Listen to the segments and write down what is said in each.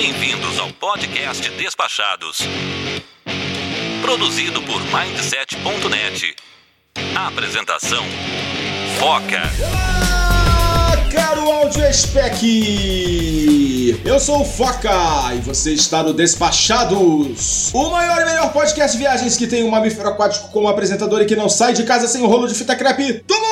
Bem-vindos ao podcast Despachados. Produzido por Mindset.net. Apresentação: Foca. Olá, caro áudio spec! Eu sou o Foca e você está no Despachados, o maior e melhor podcast de viagens que tem um mamífero aquático como apresentador e que não sai de casa sem o rolo de fita crepe mundo!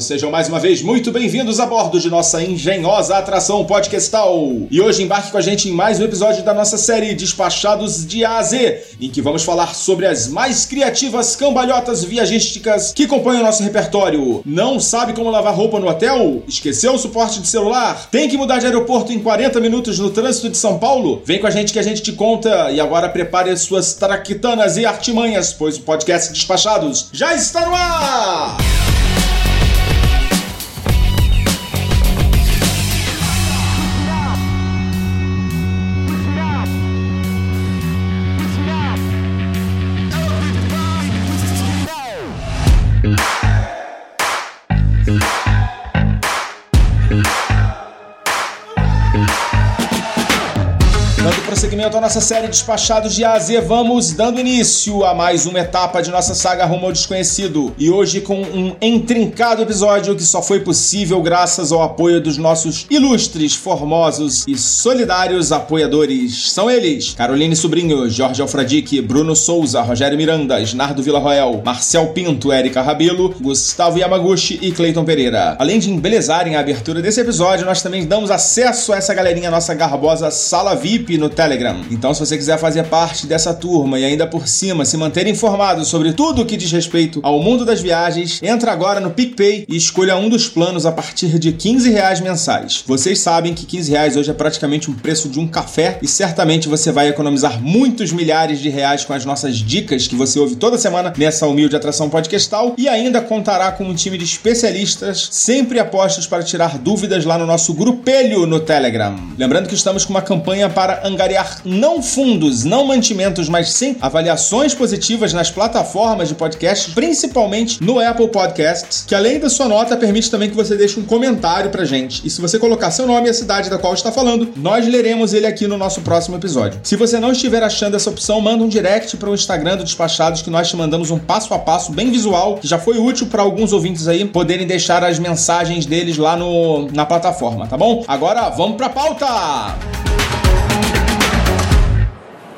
Sejam mais uma vez muito bem-vindos a bordo de nossa engenhosa atração podcastal. E hoje embarque com a gente em mais um episódio da nossa série Despachados de A a Z, em que vamos falar sobre as mais criativas cambalhotas viajísticas que compõem o nosso repertório. Não sabe como lavar roupa no hotel? Esqueceu o suporte de celular? Tem que mudar de aeroporto em 40 minutos no trânsito de São Paulo? Vem com a gente que a gente te conta e agora prepare as suas traquitanas e artimanhas, pois o podcast Despachados já está no ar! Nossa série Despachados de A a Z, vamos dando início a mais uma etapa de nossa saga rumo ao desconhecido. E hoje com um intrincado episódio que só foi possível graças ao apoio dos nossos ilustres, formosos e solidários apoiadores. São eles: Caroline Sobrinho, Jorge Alfradique, Bruno Souza, Rogério Miranda, Snardo Villarroel, Marcel Pinto, Érica Rabelo, Gustavo Yamaguchi e Cleiton Pereira. Além de embelezarem a abertura desse episódio, nós também damos acesso a essa galerinha, nossa garbosa sala VIP no Telegram. Então, se você quiser fazer parte dessa turma e ainda por cima se manter informado sobre tudo o que diz respeito ao mundo das viagens, entra agora no PicPay e escolha um dos planos a partir de 15 reais mensais. Vocês sabem que 15 reais hoje é praticamente um preço de um café e certamente você vai economizar muitos milhares de reais com as nossas dicas que você ouve toda semana nessa humilde atração podcastal e ainda contará com um time de especialistas sempre apostos para tirar dúvidas lá no nosso grupelho no Telegram. Lembrando que estamos com uma campanha para angariar não fundos, não mantimentos, mas sim avaliações positivas nas plataformas de podcast, principalmente no Apple Podcasts, que além da sua nota permite também que você deixe um comentário pra gente. E se você colocar seu nome e a cidade da qual está falando, nós leremos ele aqui no nosso próximo episódio. Se você não estiver achando essa opção, manda um direct para o Instagram do Despachados que nós te mandamos um passo a passo bem visual, que já foi útil para alguns ouvintes aí poderem deixar as mensagens deles lá no, na plataforma, tá bom? Agora vamos pra pauta!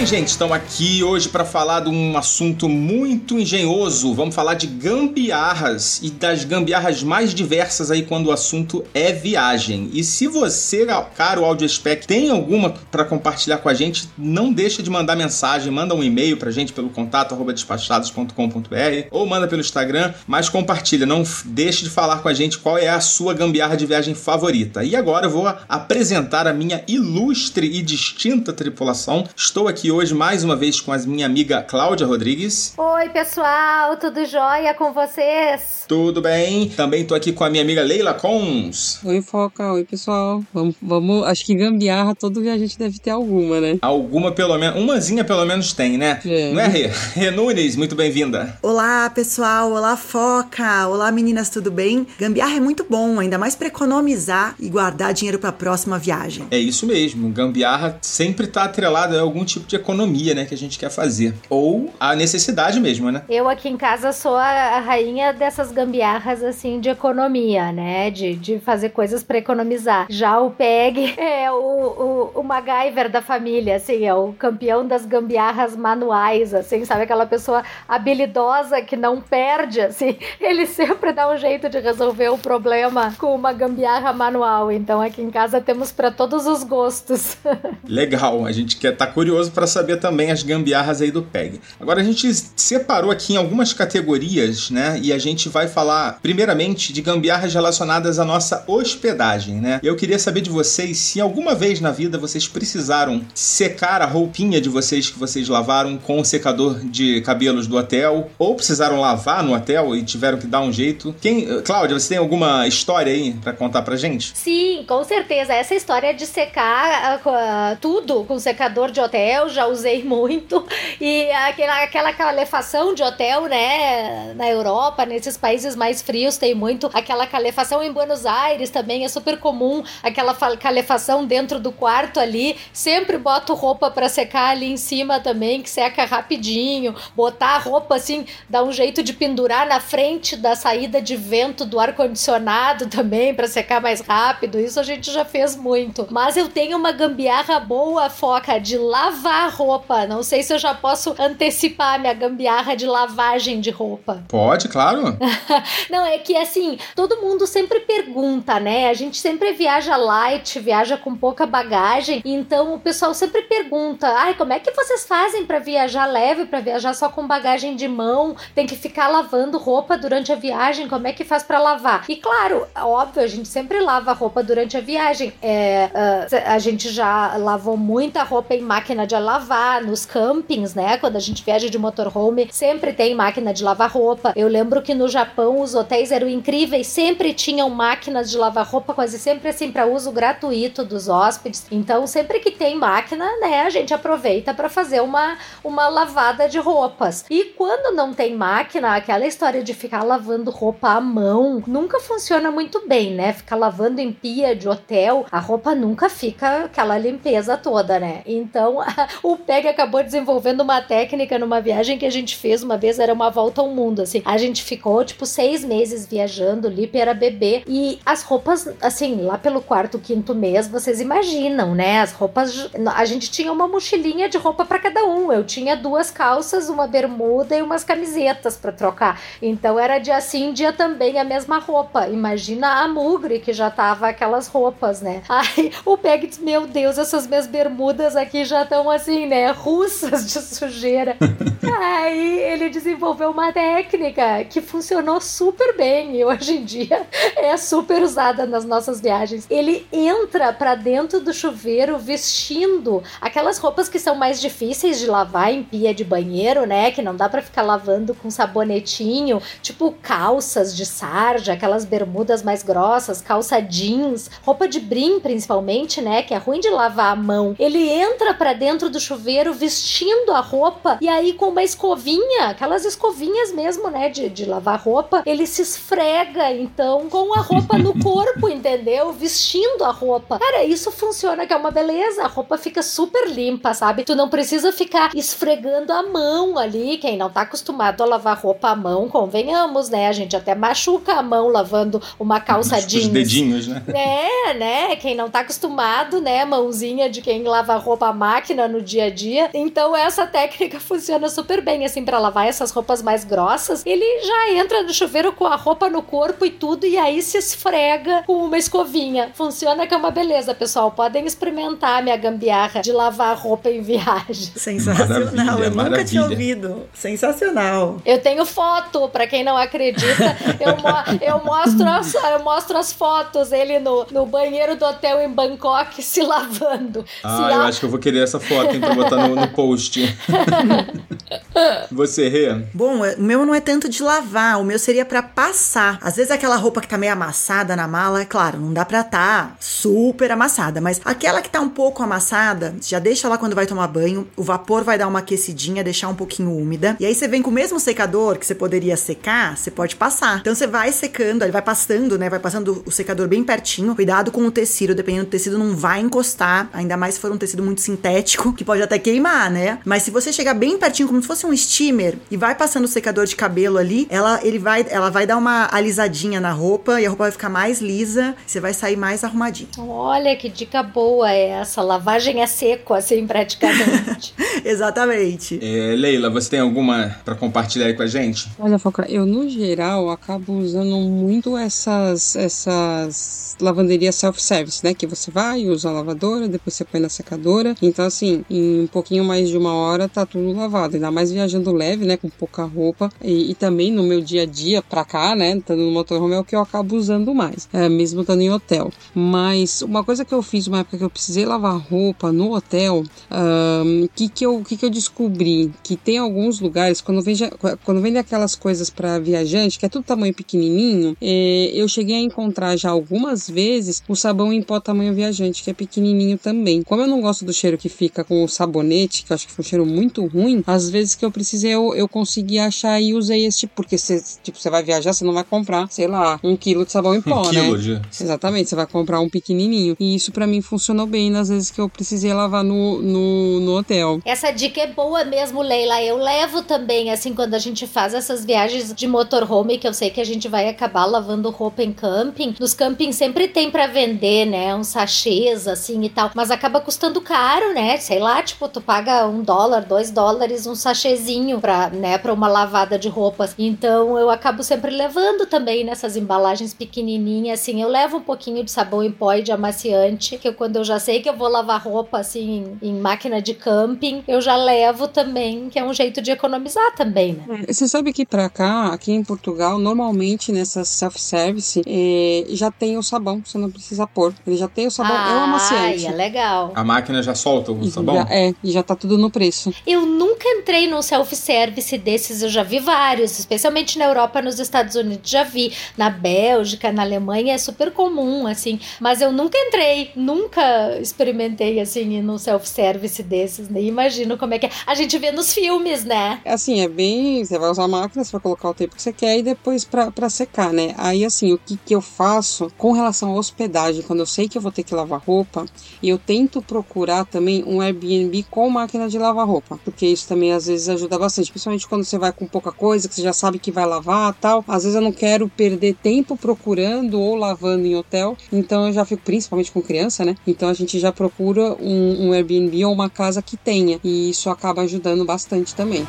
Bem, gente, estamos aqui hoje para falar de um assunto muito engenhoso. Vamos falar de gambiarras e das gambiarras mais diversas aí quando o assunto é viagem. E se você, caro Audio Spec, tem alguma para compartilhar com a gente, não deixa de mandar mensagem, manda um e-mail pra gente pelo contato arroba despachados.com.br ou manda pelo Instagram, mas compartilha, não deixe de falar com a gente qual é a sua gambiarra de viagem favorita. E agora eu vou apresentar a minha ilustre e distinta tripulação. Estou aqui hoje mais uma vez com a minha amiga Cláudia Rodrigues. Oi, pessoal, tudo jóia com vocês? Tudo bem? Também estou aqui com a minha amiga Leila Cons. Oi, Foca. Oi, pessoal. Vamos, vamos, acho que gambiarra todo a gente deve ter alguma, né? Alguma pelo menos, umazinha pelo menos tem, né? É. Não é, Rê? Rê Nunes, muito bem-vinda. Olá, pessoal. Olá, Foca. Olá, meninas, tudo bem? Gambiarra é muito bom, ainda mais para economizar e guardar dinheiro para a próxima viagem. É isso mesmo, gambiarra sempre está atrelada a algum tipo de economia, né, que a gente quer fazer. Ou a necessidade mesmo, né? Eu aqui em casa sou a rainha dessas gambiarras, assim, de economia, né? De, de fazer coisas para economizar. Já o PEG é o, o, o MacGyver da família, assim, é o campeão das gambiarras manuais, assim, sabe? Aquela pessoa habilidosa que não perde, assim. Ele sempre dá um jeito de resolver o problema com uma gambiarra manual. Então aqui em casa temos para todos os gostos. Legal, a gente quer tá curioso para saber também as gambiarras aí do PEG. Agora a gente separou aqui em algumas categorias, né? E a gente vai falar primeiramente de gambiarras relacionadas à nossa hospedagem, né? Eu queria saber de vocês se alguma vez na vida vocês precisaram secar a roupinha de vocês que vocês lavaram com o secador de cabelos do hotel ou precisaram lavar no hotel e tiveram que dar um jeito. Quem, Cláudia, você tem alguma história aí para contar pra gente? Sim, com certeza. Essa história de secar uh, tudo com secador de hotel, já usei muito. E aquela, aquela calefação de hotel, né, na Europa, nesses países mais frios, tem muito. Aquela calefação em Buenos Aires também é super comum, aquela calefação dentro do quarto ali. Sempre boto roupa para secar ali em cima também, que seca rapidinho. Botar a roupa assim, dá um jeito de pendurar na frente da saída de vento do ar-condicionado também, para secar mais rápido. Isso a gente já fez muito. Mas eu tenho uma gambiarra boa, foca, de lavar roupa. Não sei se eu já posso antecipar minha gambiarra de lavagem de roupa. Pode, claro. Não, é que assim, todo mundo sempre pergunta, né? A gente sempre viaja light, viaja com pouca bagagem, então o pessoal sempre pergunta: ai, como é que vocês fazem para viajar leve, para viajar só com bagagem de mão? Tem que ficar lavando roupa durante a viagem? Como é que faz para lavar? E claro, óbvio, a gente sempre lava roupa durante a viagem. É, uh, a gente já lavou muita roupa em máquina de lavar, nos campings, né? Quando a gente viaja de motorhome, sempre tem máquina de lavar roupa. Eu lembro que no Japão os hotéis eram incríveis, sempre tinham máquinas de lavar roupa, quase sempre assim para uso gratuito dos hóspedes. Então, sempre que tem máquina, né, a gente aproveita para fazer uma, uma lavada de roupas. E quando não tem máquina, aquela história de ficar lavando roupa à mão nunca funciona muito bem, né? Ficar lavando em pia de hotel, a roupa nunca fica aquela limpeza toda, né? Então, o Peg acabou desenvolvendo uma técnica numa viagem que a gente fez uma vez, era uma volta ao mundo, assim. A gente ficou, tipo, seis meses viajando, o Lipe era bebê, e as roupas, assim, lá pelo quarto, quinto mês, vocês imaginam, né? As roupas, a gente tinha uma mochilinha de roupa para cada um. Eu tinha duas calças, uma bermuda e umas camisetas para trocar. Então era dia sim, dia também a mesma roupa. Imagina a mugre que já tava aquelas roupas, né? Aí o Peg diz: Meu Deus, essas minhas bermudas aqui já estão assim, né? Russas de sujeira. Aí ele desenvolveu uma técnica que funcionou super bem e hoje em dia é super usada nas nossas viagens. Ele entra para dentro do chuveiro vestindo aquelas roupas que são mais difíceis de lavar em pia de banheiro, né? Que não dá para ficar lavando com sabonetinho, tipo calças de sarja, aquelas bermudas mais grossas, calça jeans, roupa de brim principalmente, né? Que é ruim de lavar a mão. Ele entra para dentro do chuveiro vestindo a roupa e aí com uma escovinha, aquelas escovinhas mesmo, né? De, de lavar roupa, ele se esfrega então com a roupa no corpo, entendeu? Vestindo a roupa. Cara, isso funciona que é uma beleza. A roupa fica super limpa, sabe? Tu não precisa ficar esfregando a mão ali. Quem não tá acostumado a lavar roupa à mão, convenhamos, né? A gente até machuca a mão lavando uma calça Os jeans. dedinhos, né? É, né? Quem não tá acostumado, né? Mãozinha de quem lava roupa à máquina no dia a dia. Então essa técnica funciona super bem, assim, para lavar essas roupas mais grossas. Ele já entra no chuveiro com a roupa no corpo e tudo, e aí se esfrega com uma escovinha. Funciona que é uma beleza, pessoal. Podem experimentar a minha gambiarra de lavar roupa em viagem. Sensacional, Maravilha, eu nunca maravilha. tinha ouvido. Sensacional. Eu tenho foto, pra quem não acredita, eu, mo- eu, mostro as, eu mostro as fotos, ele no, no banheiro do hotel em Bangkok se lavando. se Ah, eu a- acho que eu vou querer essa foto, hein, pra botar no, no post. Você, Rê? Bom, é- o meu não é tanto de lavar, o meu seria pra passar. Às vezes aquela roupa que tá meio amassada na mala, é claro, não dá pra tá super amassada, mas aquela que tá um pouco amassada, já deixa lá quando vai tomar banho, o vapor vai dar uma aquecidinha, deixar um pouquinho úmida. E aí você vem com o mesmo secador que você poderia secar, você pode passar. Então você vai secando, ele vai passando, né? Vai passando o secador bem pertinho. Cuidado com o tecido, dependendo do tecido, não vai encostar, ainda mais se for um tecido muito sintético, que pode até queimar, né? Mas se você chegar bem pertinho, como se fosse um steamer, e vai passando o secador de cabelo ali, ela, ele vai, ela vai dar uma alisadinha na roupa e a roupa vai ficar mais lisa, você vai sair mais arrumadinho. Olha que dica boa é essa. Lavagem é seco, assim, praticamente. Exatamente. É, Leila, você tem alguma pra compartilhar aí com a gente? Olha, Foca, eu no geral acabo usando muito essas, essas lavanderias self-service, né? Que você vai, usa a lavadora, depois você põe na secadora. Então, assim, em um pouquinho mais de uma hora tá tudo lavado. Ainda mais viajando leve, né? Com pouca roupa. E, e também no meu dia a dia pra cá, né? Estando no motorhome é o que eu acabo usando mais. É, mesmo estando em hotel. Mas uma coisa que eu fiz uma época que eu precisei lavar roupa no hotel, o um, que, que, eu, que, que eu descobri? Que tem alguns lugares, quando vende, quando vende aquelas coisas para viajante, que é tudo tamanho pequenininho, é, eu cheguei a encontrar já algumas vezes o sabão em pó tamanho viajante, que é pequenininho também. Como eu não gosto do cheiro que fica com o sabonete, que eu acho que foi um cheiro muito ruim, às vezes que eu precisei, eu, eu consegui achar e usei esse tipo, porque você, tipo, você vai viajar, você não vai comprar, sei lá, um quilo de sabão em pó, um né? Quilo de... Exatamente, você vai comprar um pequenininho. E isso para mim funcionou bem nas vezes que eu precisei lavar no, no, no hotel. Essa dica é boa mesmo, Leila. Eu levo também, assim, quando a gente faz essas viagens de motorhome, que eu sei que a gente vai acabar lavando roupa em camping. Nos campings sempre tem para vender, né? Uns sachês, assim e tal. Mas acaba custando caro, né? Sei lá, tipo, tu paga um dólar, dois dólares, um sachêzinho pra, né, pra uma lavada de roupas. Então eu acabo sempre levando também nessas embalagens pequenininhas, assim. Eu levo um pouquinho de sabão em pó e de amaciante, que eu, quando eu já sei que eu vou lavar roupa, assim, em, em máquina de camping, eu já levo também, que é um jeito de economizar também, né? Você sabe que pra cá, aqui em Portugal, normalmente nessas self-service, é, já tem o sabão, você não precisa pôr. Ele já tem o sabão, ah, é o amaciante. é legal. A máquina já solta o sabão? Já, é, e já tá tudo no preço. Eu nunca entrei num self-service desses, eu já vi vários, especialmente na Europa, nos Estados Unidos, já vi. Na Bélgica, na Alemanha, é super comum, assim. Mas eu nunca entrei, nunca experimentei, assim, num self-service desses, nem imagino como é que é. A gente vê nos filmes, né? Assim, é bem. Você vai usar a máquina, você vai colocar o tempo que você quer e depois pra, pra secar, né? Aí, assim, o que, que eu faço com relação à hospedagem, quando eu sei que eu vou ter que lavar roupa, e eu tento procurar também um Airbnb com máquina de lavar roupa, porque isso também às vezes ajuda bastante, principalmente quando você vai com pouca coisa, que você já sabe que vai lavar tal. Às vezes eu não quero perder tempo procurando ou lavando em hotel, então eu já fico, principalmente com criança, né? Então a gente já procura um, um Airbnb ou uma casa que tenha, e isso acaba ajudando bastante também.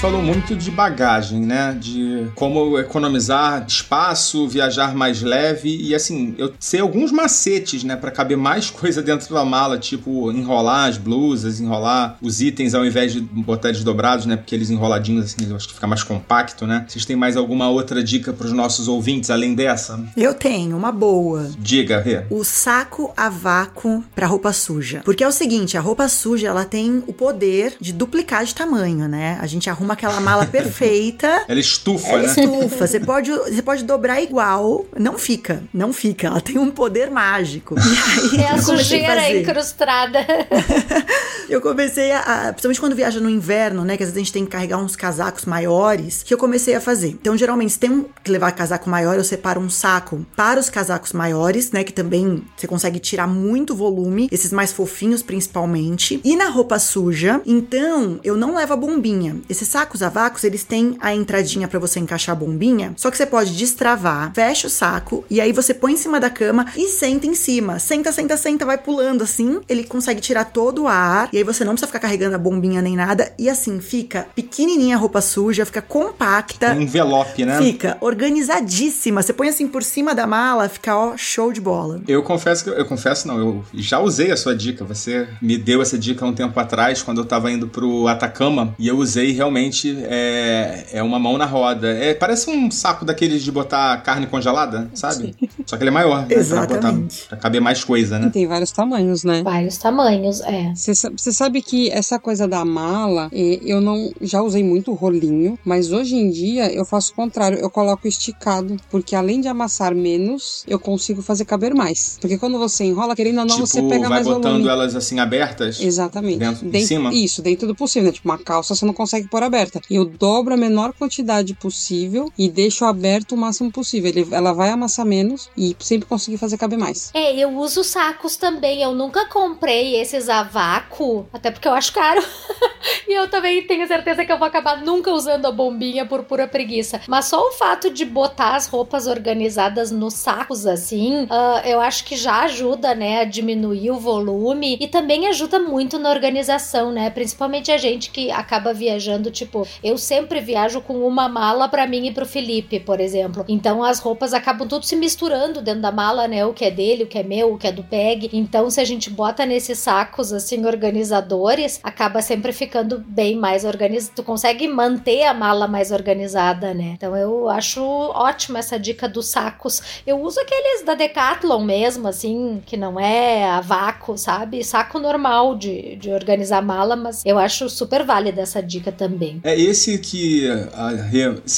Falou muito de bagagem, né? De como economizar espaço, viajar mais leve e assim, eu sei alguns macetes, né, para caber mais coisa dentro da mala, tipo enrolar as blusas, enrolar os itens ao invés de botar eles dobrados, né? Porque eles enroladinhos assim, eu acho que fica mais compacto, né? Vocês têm mais alguma outra dica para os nossos ouvintes além dessa? Eu tenho uma boa. Diga, Rê. O saco a vácuo para roupa suja. Porque é o seguinte, a roupa suja, ela tem o poder de duplicar de tamanho, né? A gente arruma aquela mala perfeita. Ela estufa, ela né? estufa. Você pode, você pode dobrar igual. Não fica. Não fica. Ela tem um poder mágico. E aí, é a sujeira fazer. incrustada. eu comecei a. Principalmente quando viaja no inverno, né? Que às vezes a gente tem que carregar uns casacos maiores. Que eu comecei a fazer. Então, geralmente, se tem um, que levar casaco maior, eu separo um saco para os casacos maiores, né? Que também você consegue tirar muito volume. Esses mais fofinhos, principalmente. E na roupa suja, então, eu não levo a bombinha. Esses sacos a vácuos, eles têm a entradinha para você encaixar a bombinha. Só que você pode destravar, fecha o saco e aí você põe em cima da cama e senta em cima. Senta, senta, senta, vai pulando assim. Ele consegue tirar todo o ar e aí você não precisa ficar carregando a bombinha nem nada. E assim, fica pequenininha a roupa suja, fica compacta. Um envelope, né? Fica organizadíssima. Você põe assim por cima da mala, fica ó, show de bola. Eu confesso que eu confesso não, eu já usei a sua dica. Você me deu essa dica um tempo atrás quando eu tava indo pro Atacama e eu usei realmente é, é uma mão na roda. É, parece um saco daqueles de botar carne congelada, sabe? Sim. Só que ele é maior, né? Exatamente. Pra, botar, pra caber mais coisa, né? Tem vários tamanhos, né? Vários tamanhos, é. Você sabe que essa coisa da mala, eu não já usei muito rolinho, mas hoje em dia eu faço o contrário, eu coloco esticado, porque além de amassar menos, eu consigo fazer caber mais. Porque quando você enrola, querendo ou não, tipo, você pega vai mais botando volume. elas assim abertas? Exatamente. Dentro, dentro, em cima? Isso, dentro do possível, né? Tipo, uma calça você não consegue pôr aberta. Eu dobro a menor quantidade possível e deixo aberto o máximo possível. Ele, ela vai amassar menos e sempre consegui fazer caber mais. É, eu uso sacos também. Eu nunca comprei esses a vácuo, até porque eu acho caro. e eu também tenho certeza que eu vou acabar nunca usando a bombinha por pura preguiça. Mas só o fato de botar as roupas organizadas nos sacos assim, uh, eu acho que já ajuda, né, a diminuir o volume e também ajuda muito na organização, né? Principalmente a gente que acaba viajando, tipo, eu sempre viajo com uma mala para mim e pro Felipe, por exemplo. Então as roupas acabam tudo se misturando dentro da mala, né? O que é dele, o que é meu, o que é do Peg. Então se a gente bota nesses sacos assim organizadores, acaba sempre ficando bem mais organizado. Tu consegue manter a mala mais organizada, né? Então eu acho ótima essa dica dos sacos. Eu uso aqueles da Decathlon mesmo, assim, que não é a vácuo, sabe? Saco normal de, de organizar mala, mas eu acho super válida essa dica também. É esse que a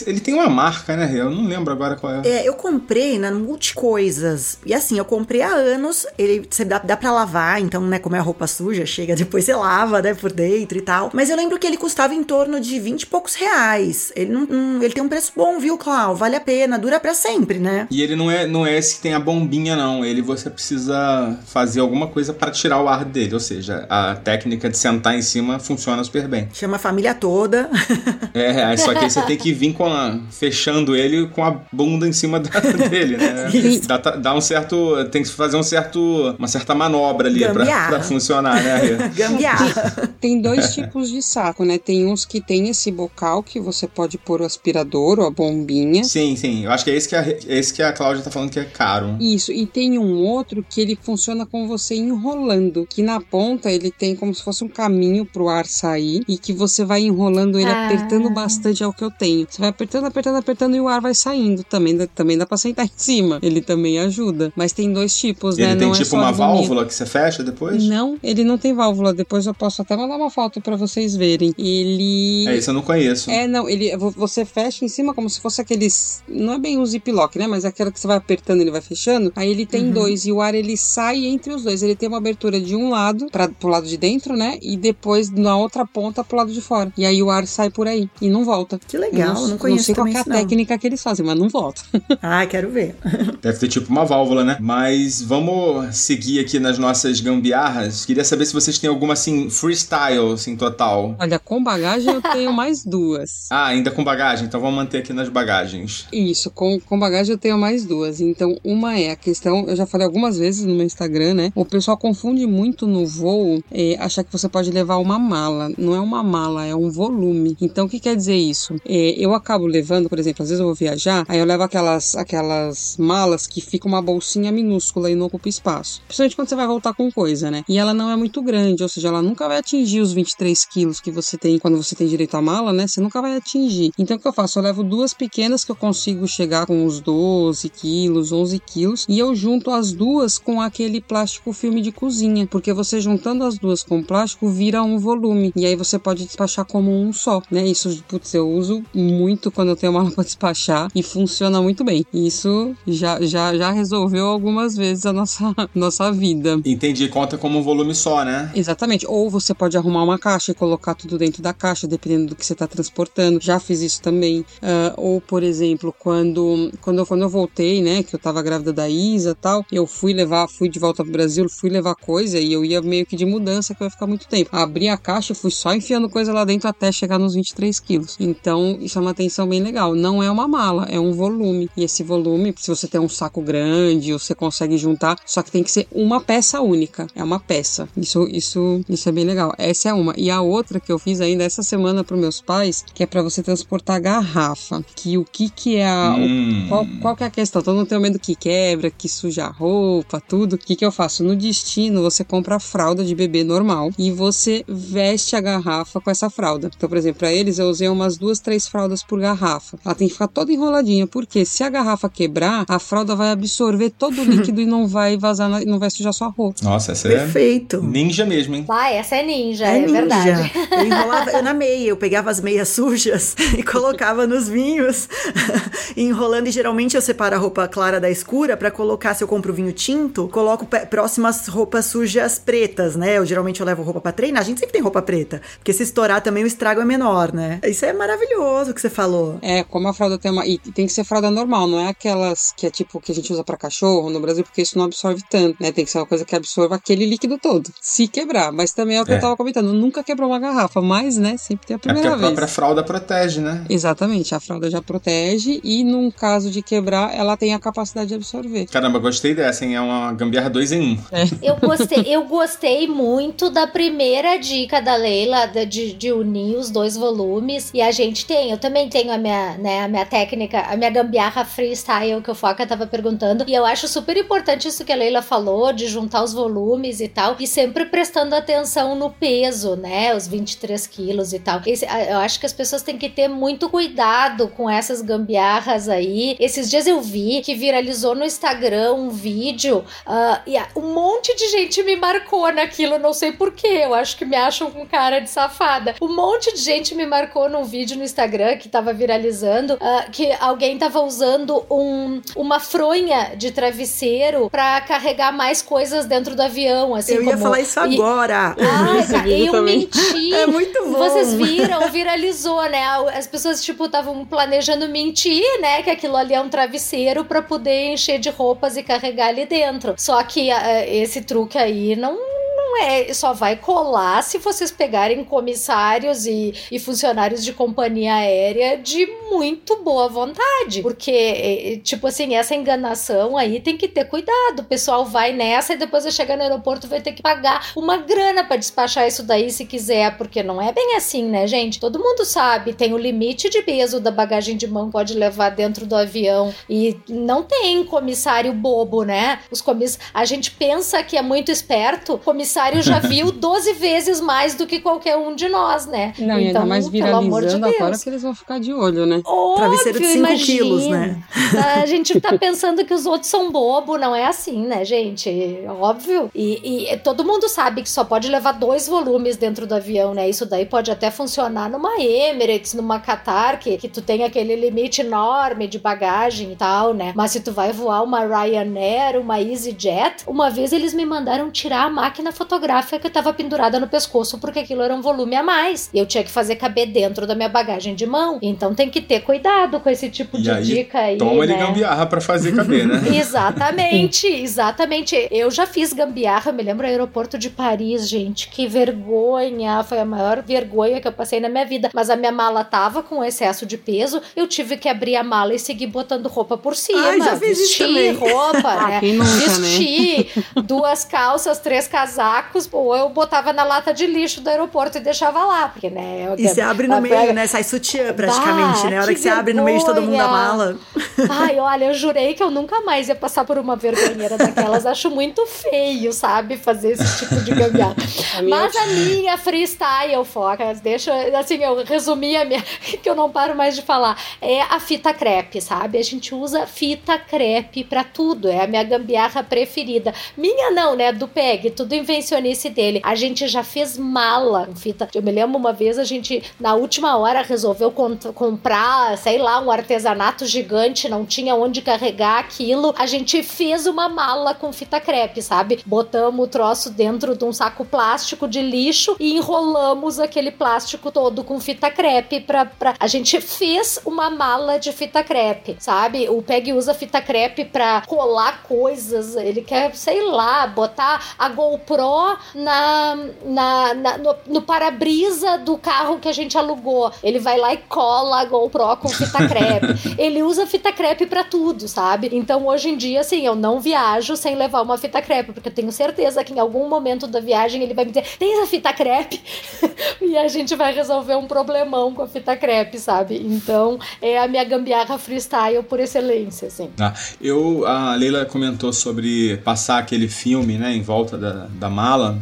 ele tem uma marca, né, Eu não lembro agora qual é. É, eu comprei na Multicoisas. E assim, eu comprei há anos. Ele você dá, dá pra lavar, então, né, como é a roupa suja, chega depois você lava, né, por dentro e tal. Mas eu lembro que ele custava em torno de 20 e poucos reais. Ele não, não ele tem um preço bom, viu, Clau? Vale a pena, dura para sempre, né? E ele não é, não é esse que tem a bombinha, não. Ele você precisa fazer alguma coisa para tirar o ar dele. Ou seja, a técnica de sentar em cima funciona super bem. Chama a família toda. É, só que aí você tem que vir com a, fechando ele com a bunda em cima da, dele, né? Dá, dá, um certo. Tem que fazer um certo, uma certa manobra ali pra, pra, funcionar, né? Gambiarra. Tem dois tipos de saco, né? Tem uns que tem esse bocal que você pode pôr o aspirador ou a bombinha. Sim, sim. Eu acho que é esse que a, é esse que a Cláudia tá falando que é caro. Isso. E tem um outro que ele funciona com você enrolando. Que na ponta ele tem como se fosse um caminho pro ar sair e que você vai enrolando ele ah. apertando bastante. É o que eu tenho. Você vai apertando, apertando, apertando e o ar vai saindo. Também, também dá pra sentar em cima. Ele também ajuda. Mas tem dois tipos, ele né? Ele tem não é tipo é uma válvula que você fecha depois? Não, ele não tem válvula. Depois eu posso até mandar uma foto para vocês verem. Ele. É, isso eu não conheço. É, não, ele você fecha em cima como se fosse aqueles. Não é bem o zip lock, né? Mas é aquela que você vai apertando e ele vai fechando. Aí ele tem uhum. dois e o ar ele sai entre os dois. Ele tem uma abertura de um lado, para pro lado de dentro, né? E depois na outra ponta pro lado de fora. E aí o ar sai por aí e não volta. Que legal, não, não conheço Não sei qual é a técnica que eles fazem, mas não volta. ah, quero ver. Deve ter tipo uma válvula, né? Mas vamos seguir aqui nas nossas gambiarras. Queria saber se vocês têm alguma assim freestyle assim total. Olha, com bagagem eu tenho mais duas. Ah, ainda com bagagem? Então vamos manter aqui nas bagagens. Isso, com, com bagagem eu tenho mais duas. Então, uma é a questão, eu já falei algumas vezes no meu Instagram, né? O pessoal confunde muito no voo é, achar que você pode levar uma mala. Não é uma mala, é um volume. Então, o que quer dizer isso? É, eu acabo levando, por exemplo, às vezes eu vou viajar, aí eu levo aquelas, aquelas malas que fica uma bolsinha minúscula e não ocupa espaço. Principalmente quando você vai voltar com coisa, né? E ela não é muito grande, ou seja, ela nunca vai atingir os 23 quilos que você tem quando você tem direito à mala, né? Você nunca vai atingir. Então o que eu faço? Eu levo duas pequenas que eu consigo chegar com uns 12 quilos, 11 quilos, e eu junto as duas com aquele plástico filme de cozinha, porque você juntando as duas com plástico vira um volume, e aí você pode despachar como um só, né? Isso, putz, eu uso muito quando eu tenho mala para despachar e funciona muito bem. Isso já, já, já resolveu algumas vezes a nossa, nossa vida. Entendi, conta como um volume só, né? Exatamente. Ou você pode arrumar uma caixa e colocar tudo dentro da caixa, dependendo do que você está transportando. Já fiz isso também. Uh, ou, por exemplo, quando, quando, eu, quando eu voltei, né, que eu tava grávida da Isa tal, eu fui levar, fui de volta pro Brasil, fui levar coisa e eu ia meio que de mudança, que eu ia ficar muito tempo. Abri a caixa, fui só enfiando coisa lá dentro até chegar nos 23 quilos. Então, isso é uma atenção bem legal. Não é uma mala, é um volume. E esse volume, se você tem um saco grande, você consegue juntar, só que tem que ser uma peça única. É uma peça. Isso, isso, isso é bem legal. Essa é uma. E a outra que eu fiz ainda essa semana para meus pais, que é para você transportar garrafa. Que o que que é a, hum. qual, qual que é a questão? Todo mundo tem medo que quebra, que suja a roupa, tudo. O que que eu faço? No destino, você compra a fralda de bebê normal e você veste a garrafa com essa fralda. Então, por exemplo, para eles eu usei umas duas, três fraldas por garrafa. Ela tem que ficar toda enroladinha, porque se a garrafa quebrar, a fralda vai absorver todo o líquido e não vai vazar, não vai sujar sua roupa. Nossa, essa é Perfeito. é ninja mesmo, hein? Vai, essa é ninja, é, é ninja. verdade. Eu enrolava, eu na meia, eu pegava as meias sujas e colocava nos vinhos, enrolando e geralmente eu separo a roupa clara da escura para colocar, se eu compro vinho tinto, coloco próximas roupas sujas pretas, né? Eu geralmente eu levo roupa para treinar, a gente sempre tem roupa preta, porque se estourar também o estrago é menor, né? Isso é maravilhoso que você falou. É, como a fralda tem uma. E tem que ser fralda normal, não é aquelas que é tipo que a gente usa para cachorro no Brasil, porque isso não absorve tanto, né? Tem que ser uma coisa que absorva aquele líquido todo. Se quebrar. Mas também é o que é. eu tava comentando, nunca quebrou uma garrafa, mas, né, sempre tem a primeira é porque vez. a própria fralda protege, né? Exatamente, a fralda já protege e num caso de quebrar, ela tem a capacidade de absorver. Caramba, gostei dessa, hein? É uma gambiarra 2 em 1. Um. É. Eu gostei, eu gostei muito da primeira dica da Leila de, de unir os dois volumes. E a gente tem, eu também tenho a minha, né, a minha técnica, a minha gambiarra freestyle que o Foca tava perguntando. E eu acho super importante isso que a Leila falou, de juntar os volumes e tal. E sempre prestando atenção no peso, né? Os 23 quilos e tal. Esse, eu acho que as pessoas têm que ter muito cuidado com essas gambiarras aí. Esses dias eu vi que viralizou no Instagram um vídeo uh, e um monte de gente me marcou naquilo, não sei porquê. Eu acho que me acham com cara de safada. Um monte de gente me marcou num vídeo no Instagram que tava viralizando uh, que alguém tava usando um, uma fronha de travesseiro para carregar mais coisas dentro do avião. Assim, eu ia falar isso agora. Ai, cara, eu também. menti. É muito bom. Vocês viram, viralizou, né? As pessoas, tipo, estavam planejando mentir, né? Que aquilo ali é um travesseiro para poder encher de roupas e carregar ali dentro. Só que uh, esse truque aí não é, só vai colar se vocês pegarem comissários e, e funcionários de companhia aérea de muito boa vontade. Porque, é, é, tipo assim, essa enganação aí tem que ter cuidado. O pessoal vai nessa e depois vai chegar no aeroporto vai ter que pagar uma grana para despachar isso daí se quiser, porque não é bem assim, né, gente? Todo mundo sabe, tem o limite de peso da bagagem de mão que pode levar dentro do avião e não tem comissário bobo, né? Os comiss... A gente pensa que é muito esperto, comissário adversário já viu 12 vezes mais do que qualquer um de nós, né? Não, então, ainda mais viralizando de agora que eles vão ficar de olho, né? Óbvio, Travesseiro de 5 quilos, né? A gente tá pensando que os outros são bobo, não é assim, né, gente? Óbvio. E, e, todo mundo sabe que só pode levar dois volumes dentro do avião, né? Isso daí pode até funcionar numa Emirates, numa Qatar, que, que tu tem aquele limite enorme de bagagem e tal, né? Mas se tu vai voar uma Ryanair, uma EasyJet, uma vez eles me mandaram tirar a máquina fotográfica fotográfica que estava pendurada no pescoço porque aquilo era um volume a mais. E eu tinha que fazer caber dentro da minha bagagem de mão. Então tem que ter cuidado com esse tipo e de aí, dica aí. Toma né? ele gambiarra pra fazer caber, né? exatamente, exatamente. Eu já fiz gambiarra, me lembro do aeroporto de Paris, gente. Que vergonha! Foi a maior vergonha que eu passei na minha vida. Mas a minha mala tava com excesso de peso, eu tive que abrir a mala e seguir botando roupa por cima. Ai, já fiz vestir roupa, ah, né? Nunca, Vestir né? duas calças, três casacos sacos, ou eu botava na lata de lixo do aeroporto e deixava lá, porque, né? Eu, e você abre no meio, pega... né? Sai sutiã praticamente, bah, né? A hora que, que você abre no meio de todo mundo da mala. Ai, olha, eu jurei que eu nunca mais ia passar por uma vergonheira daquelas. Acho muito feio, sabe? Fazer esse tipo de gambiarra. Mas a minha freestyle, focas, deixa, assim, eu resumi a minha, que eu não paro mais de falar, é a fita crepe, sabe? A gente usa fita crepe pra tudo, é a minha gambiarra preferida. Minha não, né? Do PEG, tudo invenção dele. A gente já fez mala com fita. Eu me lembro uma vez a gente, na última hora, resolveu comprar, sei lá, um artesanato gigante, não tinha onde carregar aquilo. A gente fez uma mala com fita crepe, sabe? Botamos o troço dentro de um saco plástico de lixo e enrolamos aquele plástico todo com fita crepe pra, pra... A gente fez uma mala de fita crepe, sabe? O Peg usa fita crepe pra colar coisas, ele quer, sei lá, botar a GoPro na, na, na no, no para-brisa do carro que a gente alugou. Ele vai lá e cola a GoPro com fita crepe. ele usa fita crepe para tudo, sabe? Então hoje em dia, assim, eu não viajo sem levar uma fita crepe, porque eu tenho certeza que em algum momento da viagem ele vai me dizer: tem a fita crepe? e a gente vai resolver um problemão com a fita crepe, sabe? Então é a minha gambiarra freestyle por excelência, assim. Ah, eu, a Leila comentou sobre passar aquele filme, né, em volta da, da mala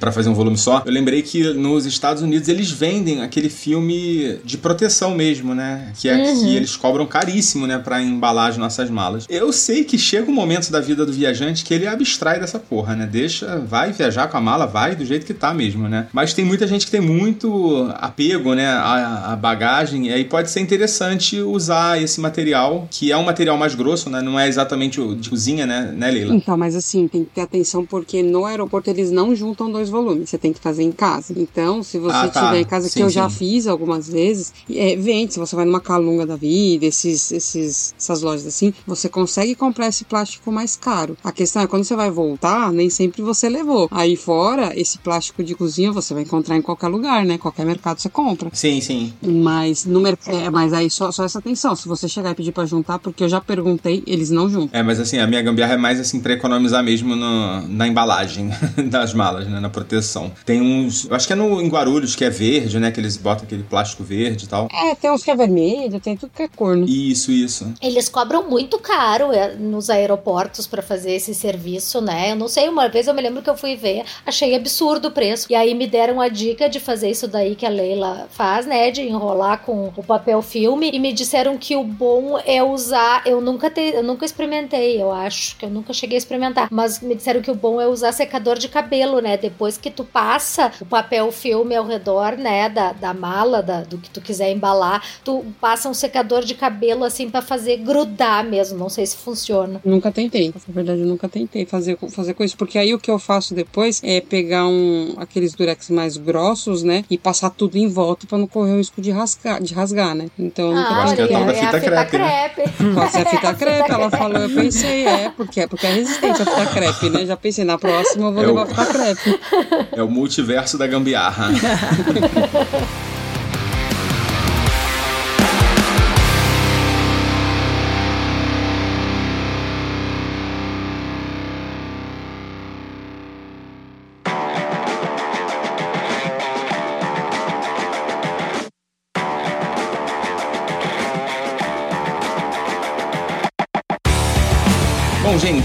para fazer um volume só. Eu lembrei que nos Estados Unidos eles vendem aquele filme de proteção mesmo, né? Que é uhum. que eles cobram caríssimo, né, para embalar as nossas malas. Eu sei que chega um momento da vida do viajante que ele abstrai dessa porra, né? Deixa, vai viajar com a mala, vai do jeito que tá mesmo, né? Mas tem muita gente que tem muito apego, né, à, à bagagem, e aí pode ser interessante usar esse material, que é um material mais grosso, né? Não é exatamente o de cozinha, né, né, Leila? Então, mas assim, tem que ter atenção porque no aeroporto aeroporto eles não juntam dois volumes, você tem que fazer em casa. Então, se você Ah, tá. tiver em casa, Sim, que eu já sim. fiz algumas vezes, é, vende, se você vai numa Calunga da vida, esses, esses, essas lojas assim, você consegue comprar esse plástico mais caro. A questão é quando você vai voltar, nem sempre você levou. Aí fora, esse plástico de cozinha você vai encontrar em qualquer lugar, né? Qualquer mercado você compra. Sim, sim. Mas no mercado. É, mas aí só, só essa atenção. Se você chegar e pedir pra juntar, porque eu já perguntei, eles não juntam. É, mas assim, a minha gambiarra é mais assim pra economizar mesmo no- na embalagem das malas, né? Na proteção. Tem uns. Eu acho que é no, em Guarulhos, que é verde, né? Que eles botam aquele plástico verde e tal. É, tem uns que é vermelho, tem tudo que é cor, né? Isso, isso. Eles cobram muito caro é, nos aeroportos pra fazer esse serviço, né? Eu não sei, uma vez eu me lembro que eu fui ver, achei absurdo o preço. E aí me deram a dica de fazer isso daí que a Leila faz, né? De enrolar com o papel filme. E me disseram que o bom é usar. Eu nunca, te, eu nunca experimentei, eu acho que eu nunca cheguei a experimentar. Mas me disseram que o bom é usar secador de cabelo, né? Depois que tu passa o papel filme ao redor, né? Da, da mala, da, do que tu quiser embalar, tu passa um secador de cabelo assim pra fazer grudar mesmo. Não sei se funciona. Nunca tentei. Na verdade, eu nunca tentei fazer, fazer com isso. Porque aí o que eu faço depois é pegar um, aqueles durex mais grossos, né? E passar tudo em volta pra não correr o risco de rasgar, de rasgar né? Então eu nunca acho que é a fita crepe, né? crepe. Pode ser a fita É, crepe, ela falou, eu pensei, é, porque é, porque é resistente a fita crepe, né? Já pensei, na próxima eu vou Eu- levar a fita crepe. É o multiverso da gambiarra.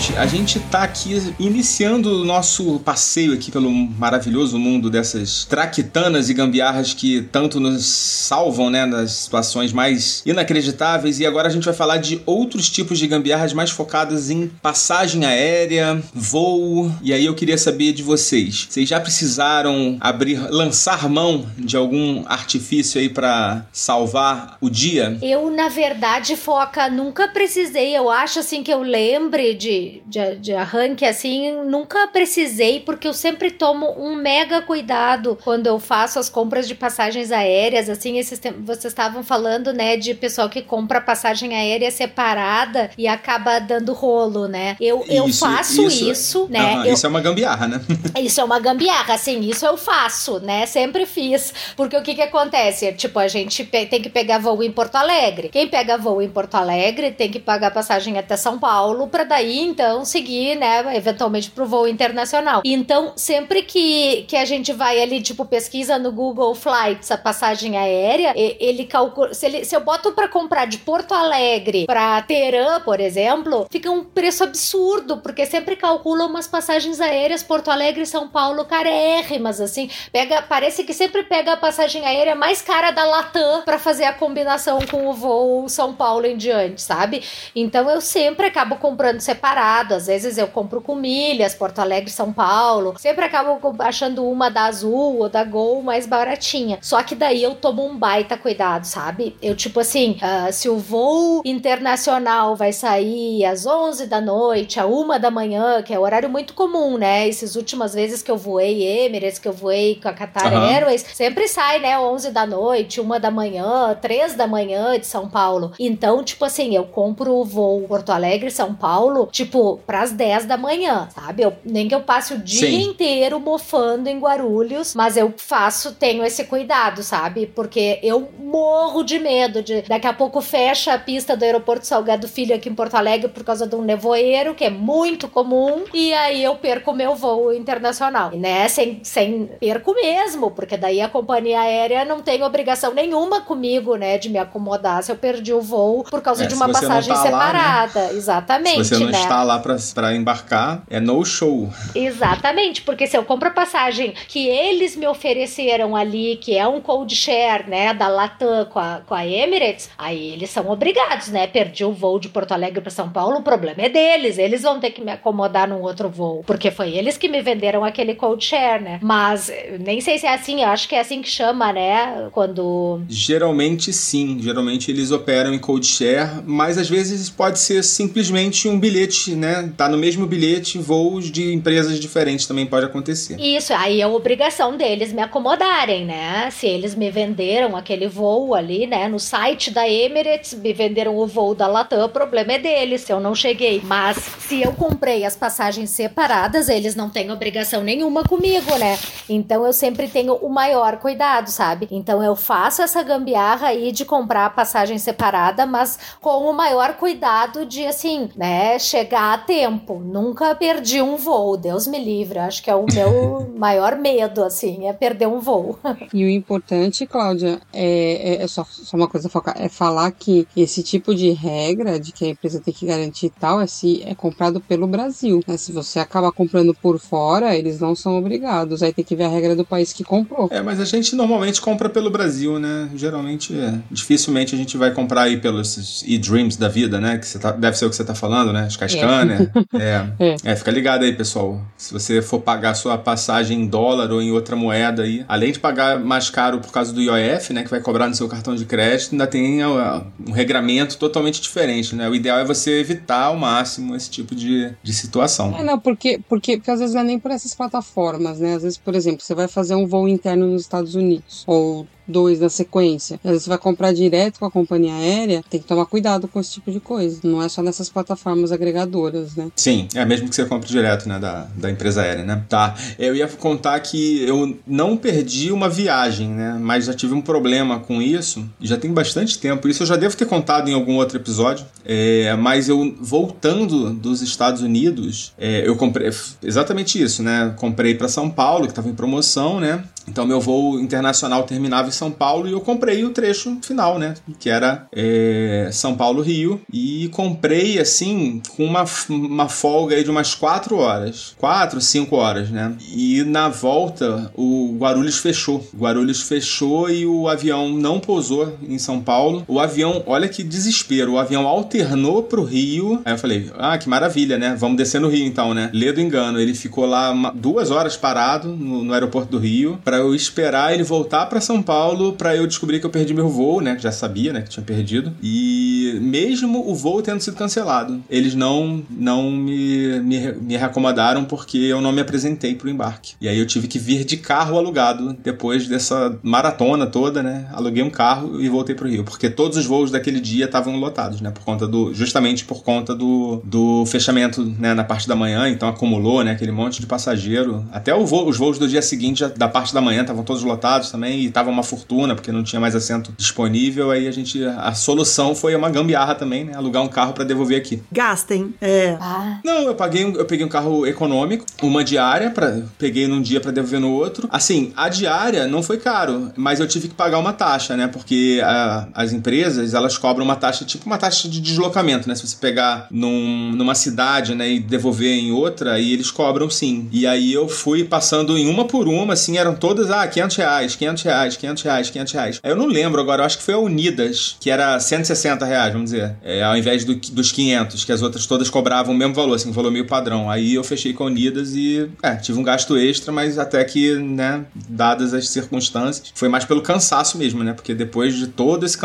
gente, a gente tá aqui iniciando o nosso passeio aqui pelo maravilhoso mundo dessas traquitanas e gambiarras que tanto nos salvam, né, nas situações mais inacreditáveis. E agora a gente vai falar de outros tipos de gambiarras mais focadas em passagem aérea, voo. E aí eu queria saber de vocês, vocês já precisaram abrir, lançar mão de algum artifício aí pra salvar o dia? Eu, na verdade, Foca, nunca precisei. Eu acho, assim, que eu lembre de, de, de arranque, assim, nunca precisei, porque eu sempre tomo um mega cuidado quando eu faço as compras de passagens aéreas, assim, esses vocês estavam falando, né, de pessoal que compra passagem aérea separada e acaba dando rolo, né? Eu, eu Isso, faço isso- isso, né? Eu- Isso é uma gambiarra, né? isso é uma gambiarra, assim, isso eu faço, né? Sempre fiz. Porque o que que acontece? Tipo, a gente tem que pegar voo em Porto Alegre. Quem pega voo em Porto Alegre tem que pagar passagem até São Paulo pra daí, então, seguir, né, eventualmente pro voo internacional. Então, sempre que, que a gente vai ali, tipo, pesquisa no Google Flights a passagem aérea, ele calcula... Se, ele, se eu boto pra comprar de Porto Alegre pra Teherã, por exemplo, fica um preço absurdo, porque sempre calcula umas passagens aéreas Porto Alegre São Paulo carérrimas, assim. Pega, parece que sempre pega a passagem aérea mais cara da Latam pra fazer a combinação com o voo São Paulo em diante, sabe? Então eu sempre acabo comprando separado. Às vezes eu compro com milhas, Porto Alegre, São Paulo. Sempre acabo achando uma da Azul ou da Gol mais baratinha. Só que daí eu tomo um baita cuidado, sabe? Eu, tipo assim, ah, se o voo internacional vai sair às 11 da noite, a uma da manhã, que é horário muito comum, né? Essas últimas vezes que eu voei Emirates, que eu voei com a Qatar Aham. Airways, sempre sai, né? 11 da noite, uma da manhã, três da manhã de São Paulo. Então, tipo assim, eu compro o voo Porto Alegre, São Paulo, tipo, pras 10 da manhã, sabe? Eu, nem que eu passe o dia Sim. inteiro mofando em Guarulhos, mas eu faço, tenho esse cuidado, sabe? Porque eu morro de medo de daqui a pouco fecha a pista do aeroporto Salgado Filho aqui em Porto Alegre por causa de um nevoeiro, que é muito comum, e aí eu perco meu voo internacional, né? Sem, sem perco mesmo, porque daí a companhia aérea não tem obrigação nenhuma comigo, né, de me acomodar se eu perdi o voo por causa É, de uma passagem tá lá, né? separada. Exatamente, Se você não né? está lá pra, pra embarcar, é no show. Exatamente, porque se eu compro a passagem que eles me ofereceram ali, que é um code share, né, da Latam com a, com a Emirates, aí eles são obrigados, né? Perdi o voo de Porto Alegre para São Paulo, o problema é deles, eles vão ter que me acomodar num outro voo, porque foi eles que me venderam aquele code share, né? Mas eh, nem sei se é assim, eu acho que é assim que chama, né? Quando Geralmente sim, geralmente eles operam em code share, mas às vezes pode ser simplesmente um bilhete, né? Tá no mesmo bilhete, voos de empresas diferentes também pode acontecer. Isso, aí é obrigação deles me acomodarem, né? Se eles me venderam aquele voo ali, né? No site da Emirates, me venderam o voo da Latam, o problema é deles, se eu não cheguei. Mas se eu comprei as passagens separadas, eles não têm obrigação nenhuma comigo, né? Então eu sempre tenho o maior cuidado, sabe? Então eu faço essa gambiarra aí de comprar a passagem separada, mas com o maior cuidado de, assim, né? Chegar a tempo. Nunca perdi um voo, Deus me livre. Acho que é o meu maior medo, assim, é perder um voo. E o importante, Cláudia, é, é, é só, só, uma coisa focar, é falar que esse tipo de regra de que a empresa tem que garantir tal é se é comprado pelo Brasil. Né? Se você acaba comprando por fora, eles não são obrigados. Aí tem que ver a regra do país que comprou. É, mas a gente normalmente compra pelo Brasil, né? Geralmente, é, dificilmente a gente vai comprar aí pelos e-dreams da vida, né? Que você tá, deve ser o que você tá falando, né? Skyscanner. É. é. é. fica ligado aí, pessoal. Se você for pagar sua passagem em dólar ou em outra moeda aí, além de pagar mais caro por causa do IOF, né? Que vai cobrar no seu cartão de crédito, ainda tem um regramento totalmente diferente, né? O ideal é você evitar ao máximo esse tipo de, de situação. É, não, porque, porque, porque às vezes não é nem por essas plataformas, né? Às vezes, por exemplo, você vai fazer um voo interno nos Estados Unidos ou dois na sequência. Às vezes você vai comprar direto com a companhia aérea, tem que tomar cuidado com esse tipo de coisa. Não é só nessas plataformas agregadoras, né? Sim, é mesmo que você compre direto, né, da, da empresa aérea, né? Tá. Eu ia contar que eu não perdi uma viagem, né? Mas já tive um problema com isso. Já tem bastante tempo. Isso eu já devo ter contado em algum outro episódio. É, mas eu, voltando dos Estados Unidos, é, eu comprei exatamente isso, né? Comprei para São Paulo, que estava em promoção, né? Então meu voo internacional terminava em São Paulo e eu comprei o trecho final, né? Que era é, São Paulo-Rio. E comprei, assim, com uma, uma folga de umas 4 horas. 4, 5 horas, né? E na volta o Guarulhos fechou. O Guarulhos fechou e o avião não pousou em São Paulo. O avião, olha que desespero, o avião alternou pro Rio. Aí eu falei, ah, que maravilha, né? Vamos descer no Rio então, né? Lê do engano, ele ficou lá uma, duas horas parado no, no aeroporto do Rio para eu esperar ele voltar para São Paulo para eu descobrir que eu perdi meu voo, né? Já sabia, né, que tinha perdido. E mesmo o voo tendo sido cancelado, eles não não me, me, me reacomodaram porque eu não me apresentei pro embarque. E aí eu tive que vir de carro alugado depois dessa maratona toda, né? Aluguei um carro e voltei pro Rio, porque todos os voos daquele dia estavam lotados, né? Por conta do justamente por conta do, do fechamento, né, na parte da manhã, então acumulou, né, aquele monte de passageiro. Até voo, os voos do dia seguinte da parte da da manhã estavam todos lotados também e tava uma fortuna porque não tinha mais assento disponível. Aí a gente a solução foi uma gambiarra também, né? Alugar um carro para devolver aqui. Gastem. É. Ah. Não, eu paguei eu peguei um carro econômico, uma diária para peguei num dia para devolver no outro. Assim, a diária não foi caro, mas eu tive que pagar uma taxa, né? Porque a, as empresas, elas cobram uma taxa, tipo uma taxa de deslocamento, né? Se você pegar num, numa cidade, né, e devolver em outra, aí eles cobram sim. E aí eu fui passando em uma por uma, assim, eram todas todas, ah, 500 reais, 500 reais, 500 reais, 500 reais. Eu não lembro agora, eu acho que foi a Unidas, que era 160 reais, vamos dizer, é, ao invés do, dos 500, que as outras todas cobravam o mesmo valor, assim, um valor meio padrão. Aí eu fechei com a Unidas e, é, tive um gasto extra, mas até que, né, dadas as circunstâncias, foi mais pelo cansaço mesmo, né, porque depois de todo esse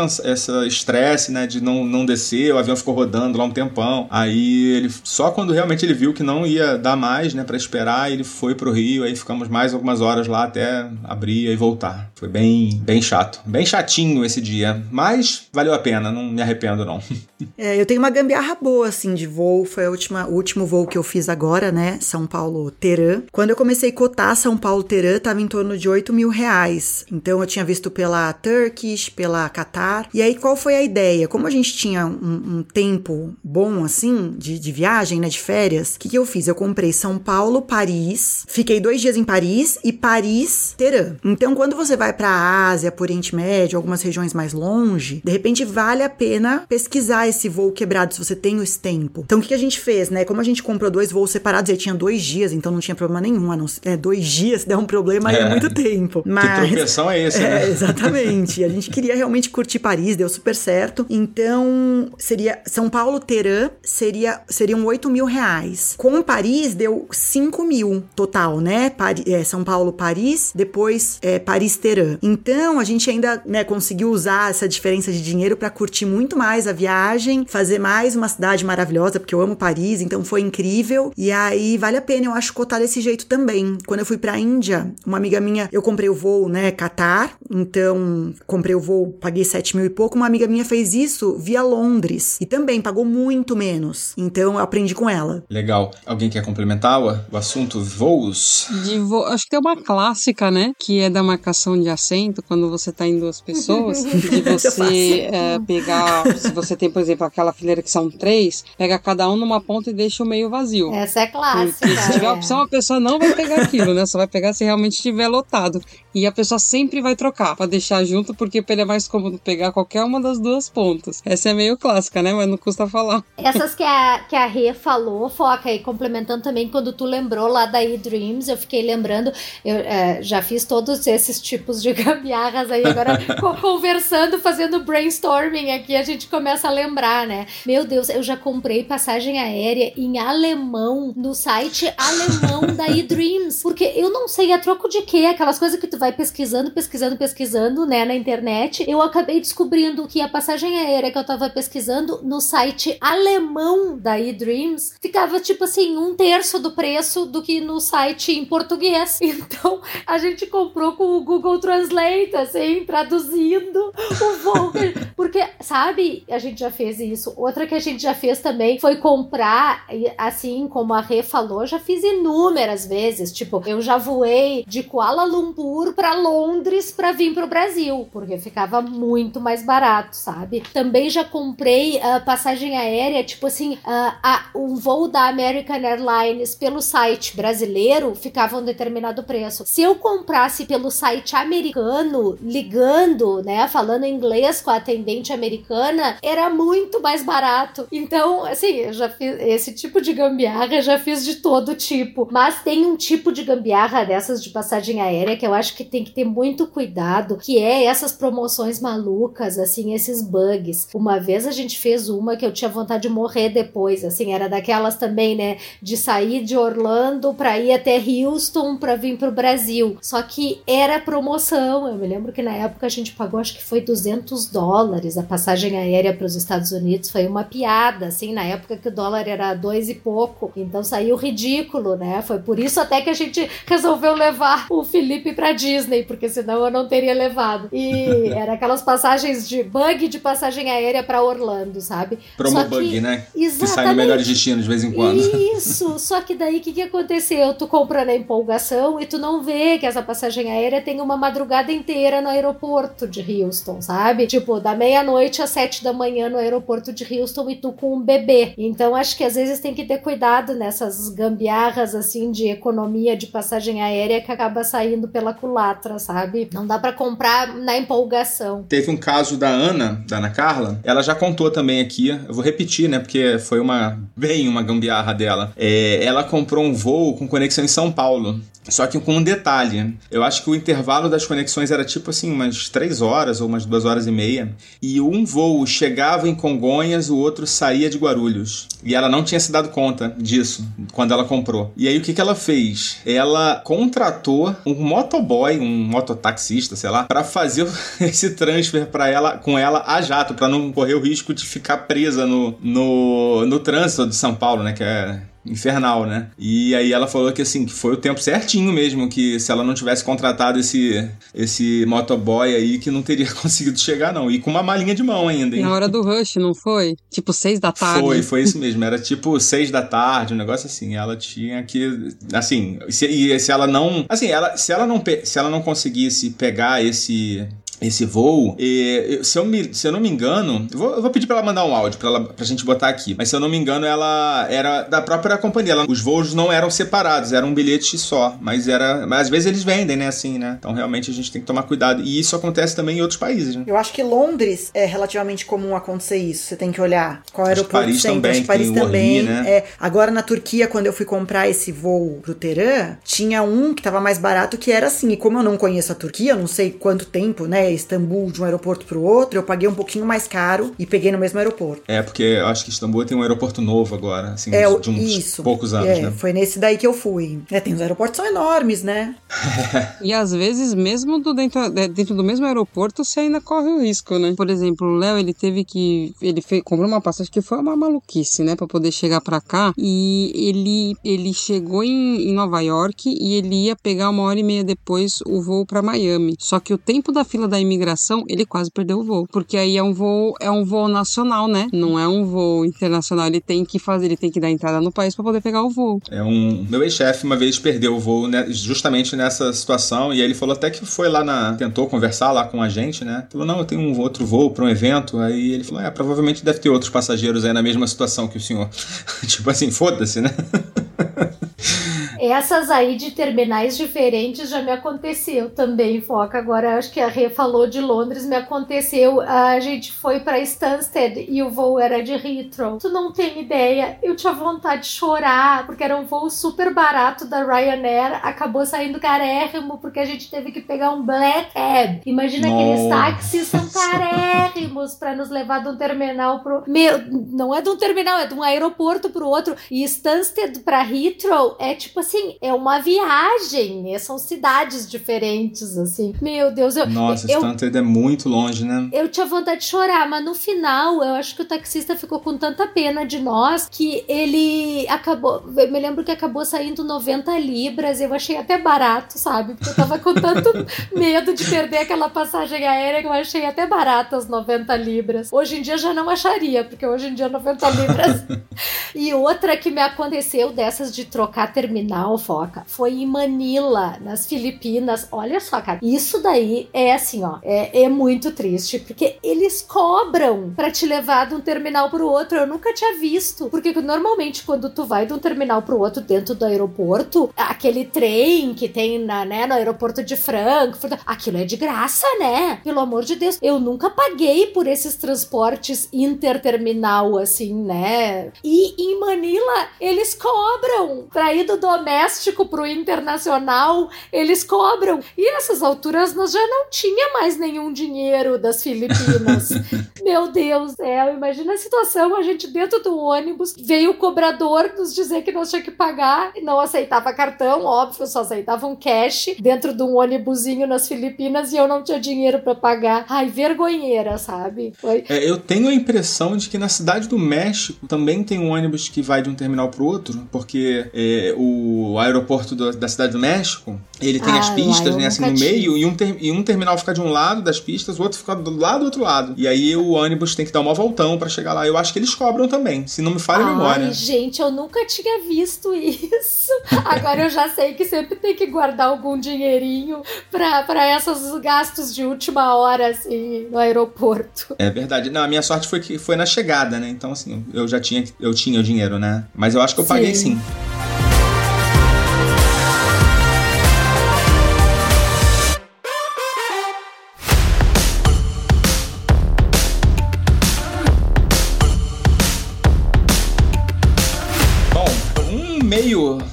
estresse, né, de não, não descer, o avião ficou rodando lá um tempão, aí ele, só quando realmente ele viu que não ia dar mais, né, para esperar, ele foi pro Rio, aí ficamos mais algumas horas lá até abrir e voltar. Foi bem, bem chato. Bem chatinho esse dia. Mas valeu a pena, não me arrependo, não. É, eu tenho uma gambiarra boa, assim, de voo. Foi a última, o último voo que eu fiz agora, né? São Paulo-Terã. Quando eu comecei a cotar São Paulo-Terã, tava em torno de 8 mil reais. Então eu tinha visto pela Turkish, pela Qatar. E aí, qual foi a ideia? Como a gente tinha um, um tempo bom, assim, de, de viagem, né? De férias, o que, que eu fiz? Eu comprei São Paulo, Paris. Fiquei dois dias em Paris e Paris Terã. Então, quando você vai para a Ásia, por Oriente Médio, algumas regiões mais longe, de repente vale a pena pesquisar esse voo quebrado se você tem esse tempo. Então, o que a gente fez, né? Como a gente comprou dois voos separados, e tinha dois dias, então não tinha problema nenhum. Não, é, dois dias, se der um problema, é, é muito tempo. Mas, que tropeção é esse, né? É, exatamente. a gente queria realmente curtir Paris, deu super certo. Então, seria São Paulo, Terã, seria, seriam 8 mil reais. Com Paris, deu 5 mil total, né? Pari, é, São Paulo, Paris, depois é, Paris-Teherã. Então a gente ainda né, conseguiu usar essa diferença de dinheiro para curtir muito mais a viagem, fazer mais uma cidade maravilhosa, porque eu amo Paris, então foi incrível. E aí vale a pena, eu acho, cotar desse jeito também. Quando eu fui pra Índia, uma amiga minha, eu comprei o voo, né, Qatar, então comprei o voo, paguei 7 mil e pouco. Uma amiga minha fez isso via Londres e também pagou muito menos. Então eu aprendi com ela. Legal. Alguém quer complementar o, o assunto voos? De vo... Acho que tem uma clássica, né? Que é da marcação de assento, quando você tá em duas pessoas, de você é, pegar. Se você tem, por exemplo, aquela fileira que são três, pega cada um numa ponta e deixa o meio vazio. Essa é clássica. Porque se tiver é. opção, a pessoa não vai pegar aquilo, né? Só vai pegar se realmente estiver lotado. E a pessoa sempre vai trocar pra deixar junto, porque ele é mais cômodo pegar qualquer uma das duas pontas. Essa é meio clássica, né? Mas não custa falar. Essas que a, que a Rê falou, Foca, e complementando também quando tu lembrou lá da E-Dreams, eu fiquei lembrando, eu é, já fiz todos esses tipos de gambiarras aí, agora co- conversando, fazendo brainstorming aqui, a gente começa a lembrar, né? Meu Deus, eu já comprei passagem aérea em alemão, no site alemão da E-Dreams, porque eu não sei a troco de quê, aquelas coisas que tu vai pesquisando, pesquisando, pesquisando, né, na internet, eu acabei descobrindo que a passagem aérea que eu tava pesquisando no site alemão da eDreams ficava tipo assim, um terço do preço do que no site em português. Então a gente comprou com o Google Translate, assim, traduzindo o voo. Porque, sabe, a gente já fez isso. Outra que a gente já fez também foi comprar, assim como a Rê falou, já fiz inúmeras vezes. Tipo, eu já voei de Kuala Lumpur pra Londres pra vir pro Brasil, porque ficava muito mais barato, sabe? Também já comprei ah, passagem aérea, tipo assim, ah, ah, um voo da American Airlines pelo site brasileiro ficava um determinado preço. Se eu comprasse pelo site americano, ligando, né, falando inglês com a atendente americana, era muito mais barato. Então, assim, eu já fiz esse tipo de gambiarra, eu já fiz de todo tipo. Mas tem um tipo de gambiarra dessas de passagem aérea que eu acho que tem que ter muito cuidado, que é essas promoções malucas, assim, esses bugs. Uma vez a gente fez uma que eu tinha vontade de morrer depois, assim, era daquelas também, né, de sair de Orlando pra ir até Houston pra vir pro Brasil. Só que era promoção. Eu me lembro que na época a gente pagou, acho que foi 200 dólares a passagem aérea para os Estados Unidos. Foi uma piada, assim, na época que o dólar era dois e pouco. Então saiu ridículo, né? Foi por isso até que a gente resolveu levar o Felipe pra Disney, porque senão eu não teria levado. E era aquelas passagens de bug de passagem aérea pra Orlando, sabe? Promo que- bug, né? Que sai no Exatamente. melhores destinos de vez em quando. Isso, só que daí o que, que aconteceu? Tu compra na empolgação e tu não vê que essa passagem aérea tem uma madrugada inteira no aeroporto de Houston, sabe? Tipo, da meia-noite às sete da manhã no aeroporto de Houston e tu com um bebê. Então acho que às vezes tem que ter cuidado nessas gambiarras assim de economia de passagem aérea que acaba saindo pela culatra, sabe? Não dá pra comprar na empolgação. Teve um caso da Ana, da Ana Carla, ela já contou também aqui, eu vou repetir, né, porque foi uma, bem uma gambiarra dela. É, ela comprou um voo com conexão em São Paulo, só que com um detalhe, eu acho que o intervalo das conexões era tipo assim, umas três horas ou umas duas horas e meia, e um voo chegava em Congonhas, o outro saía de Guarulhos. E ela não tinha se dado conta disso quando ela comprou. E aí o que, que ela fez? Ela contratou um motoboy, um mototaxista, sei lá, para fazer esse transfer para ela com ela a jato, para não correr o risco de ficar presa no, no, no trânsito de São Paulo, né, que é infernal, né? E aí ela falou que assim, que foi o tempo certinho mesmo, que se ela não tivesse contratado esse esse motoboy aí, que não teria conseguido chegar não. E com uma malinha de mão ainda, hein? Na hora do rush, não foi? Tipo, seis da tarde. Foi, foi isso mesmo. Era tipo seis da tarde, um negócio assim. Ela tinha que, assim, se, e se ela não, assim, ela, se ela não, se ela não conseguisse pegar esse esse voo, e, se, eu me, se eu não me engano, eu vou, eu vou pedir pra ela mandar um áudio pra, ela, pra gente botar aqui, mas se eu não me engano, ela era da própria companhia. Ela- os voos não eram separados, era um bilhete só, mas era. Mas às vezes eles vendem, né, assim, né? Então realmente a gente tem que tomar cuidado. E isso acontece também em outros países, né? Eu acho que Londres é relativamente comum acontecer isso. Você tem que olhar qual aeroporto Paris tem. também, acho Paris o Orly, também. né? É, agora na Turquia, quando eu fui comprar esse voo pro Teherã, tinha um que tava mais barato que era assim. E como eu não conheço a Turquia, eu não sei quanto tempo, né, Istambul de um aeroporto pro outro, eu paguei um pouquinho mais caro e peguei no mesmo aeroporto. É, porque eu acho que Istambul tem um aeroporto novo agora, assim, É, de uns isso. poucos anos, é, né? foi nesse daí que eu fui. É, tem os aeroportos são enormes, né? E às vezes, mesmo do dentro, de- dentro do mesmo aeroporto, você ainda corre o risco, né? Por exemplo, o Léo, ele teve que. Ele fez, comprou uma passagem que foi uma maluquice, né? Pra poder chegar pra cá. E ele, ele chegou em, em Nova York e ele ia pegar uma hora e meia depois o voo pra Miami. Só que o tempo da fila da imigração, ele quase perdeu o voo. Porque aí é um voo, é um voo nacional, né? Não é um voo internacional. Ele tem que fazer, ele tem que dar entrada no país pra poder pegar o voo. É um. Meu ex-chefe uma vez perdeu o voo né, justamente nessa situação. E aí ele falou até que foi lá na. Tentou conversar lá com a gente, né? Falou, não, eu tenho um outro voo pra um evento. Aí ele falou, é, provavelmente deve ter outros passageiros aí na mesma situação que o senhor. tipo assim, foda-se, né? Essas aí de terminais diferentes já me aconteceu também, Foca. Agora acho que a Rê falou de Londres, me aconteceu. A gente foi pra Stansted e o voo era de Heathrow. Tu não tem ideia, eu tinha vontade de chorar, porque era um voo super barato da Ryanair, acabou saindo carérrimo porque a gente teve que pegar um black cab. Imagina aqueles Nossa. táxis são carérrimos pra nos levar de um terminal pro meu, não é de um terminal, é de um aeroporto pro outro. E Stansted pra Heathrow é tipo assim, é uma viagem, né? são cidades diferentes assim. Meu Deus, eu Nossa, eu, Stanford é muito longe, né? eu tinha vontade de chorar, mas no final eu acho que o taxista ficou com tanta pena de nós que ele acabou. Eu me lembro que acabou saindo 90 libras. Eu achei até barato, sabe? Porque eu tava com tanto medo de perder aquela passagem aérea que eu achei até barato as 90 libras. Hoje em dia já não acharia, porque hoje em dia 90 libras. e outra que me aconteceu dessas de trocar terminal, foca, foi em Manila, nas Filipinas. Olha só, cara, isso daí é assim, ó, é, é muito triste, porque eles cobram pra te levar de um terminal pro outro. Eu nunca tinha visto, porque normalmente quando tu vai de um terminal pro outro dentro do aeroporto, aquele trem que tem na, né, no aeroporto de Frankfurt, aquilo é de graça, né? Pelo amor de Deus, eu nunca paguei por esses transportes interterminal, assim, né? E em Manila, eles cobram pra ir do doméstico pro internacional, eles cobram. E nessas alturas nós já não tinha mais nenhum dinheiro das Filipinas. Meu Deus céu, imagina a situação, a gente dentro do ônibus, veio o cobrador nos dizer que nós tinha que pagar, não aceitava cartão, óbvio, só aceitava um cash dentro de um ônibusinho nas Filipinas e eu não tinha dinheiro pra pagar. Ai, vergonheira, sabe? Foi. É, eu tenho a impressão de que na cidade do México também tem um ônibus que vai de um terminal pro outro, porque é, o aeroporto do- da cidade do México, ele tem Ah, as pistas, né, assim, no meio, e um, ter- e um terminal fica de um lado das pistas, o outro fica do lado do outro lado. E aí o ônibus tem que dar uma voltão pra chegar lá. Eu acho que eles cobram também, se não me falha a memória. Ai, gente, eu nunca tinha visto isso. Agora eu já sei que sempre tem que guardar algum dinheirinho pra, pra esses gastos de última hora, assim, no aeroporto. É verdade. Não, a minha sorte foi que foi na chegada, né? Então, assim, eu já tinha, eu tinha o dinheiro, né? Mas eu acho que eu paguei Sim.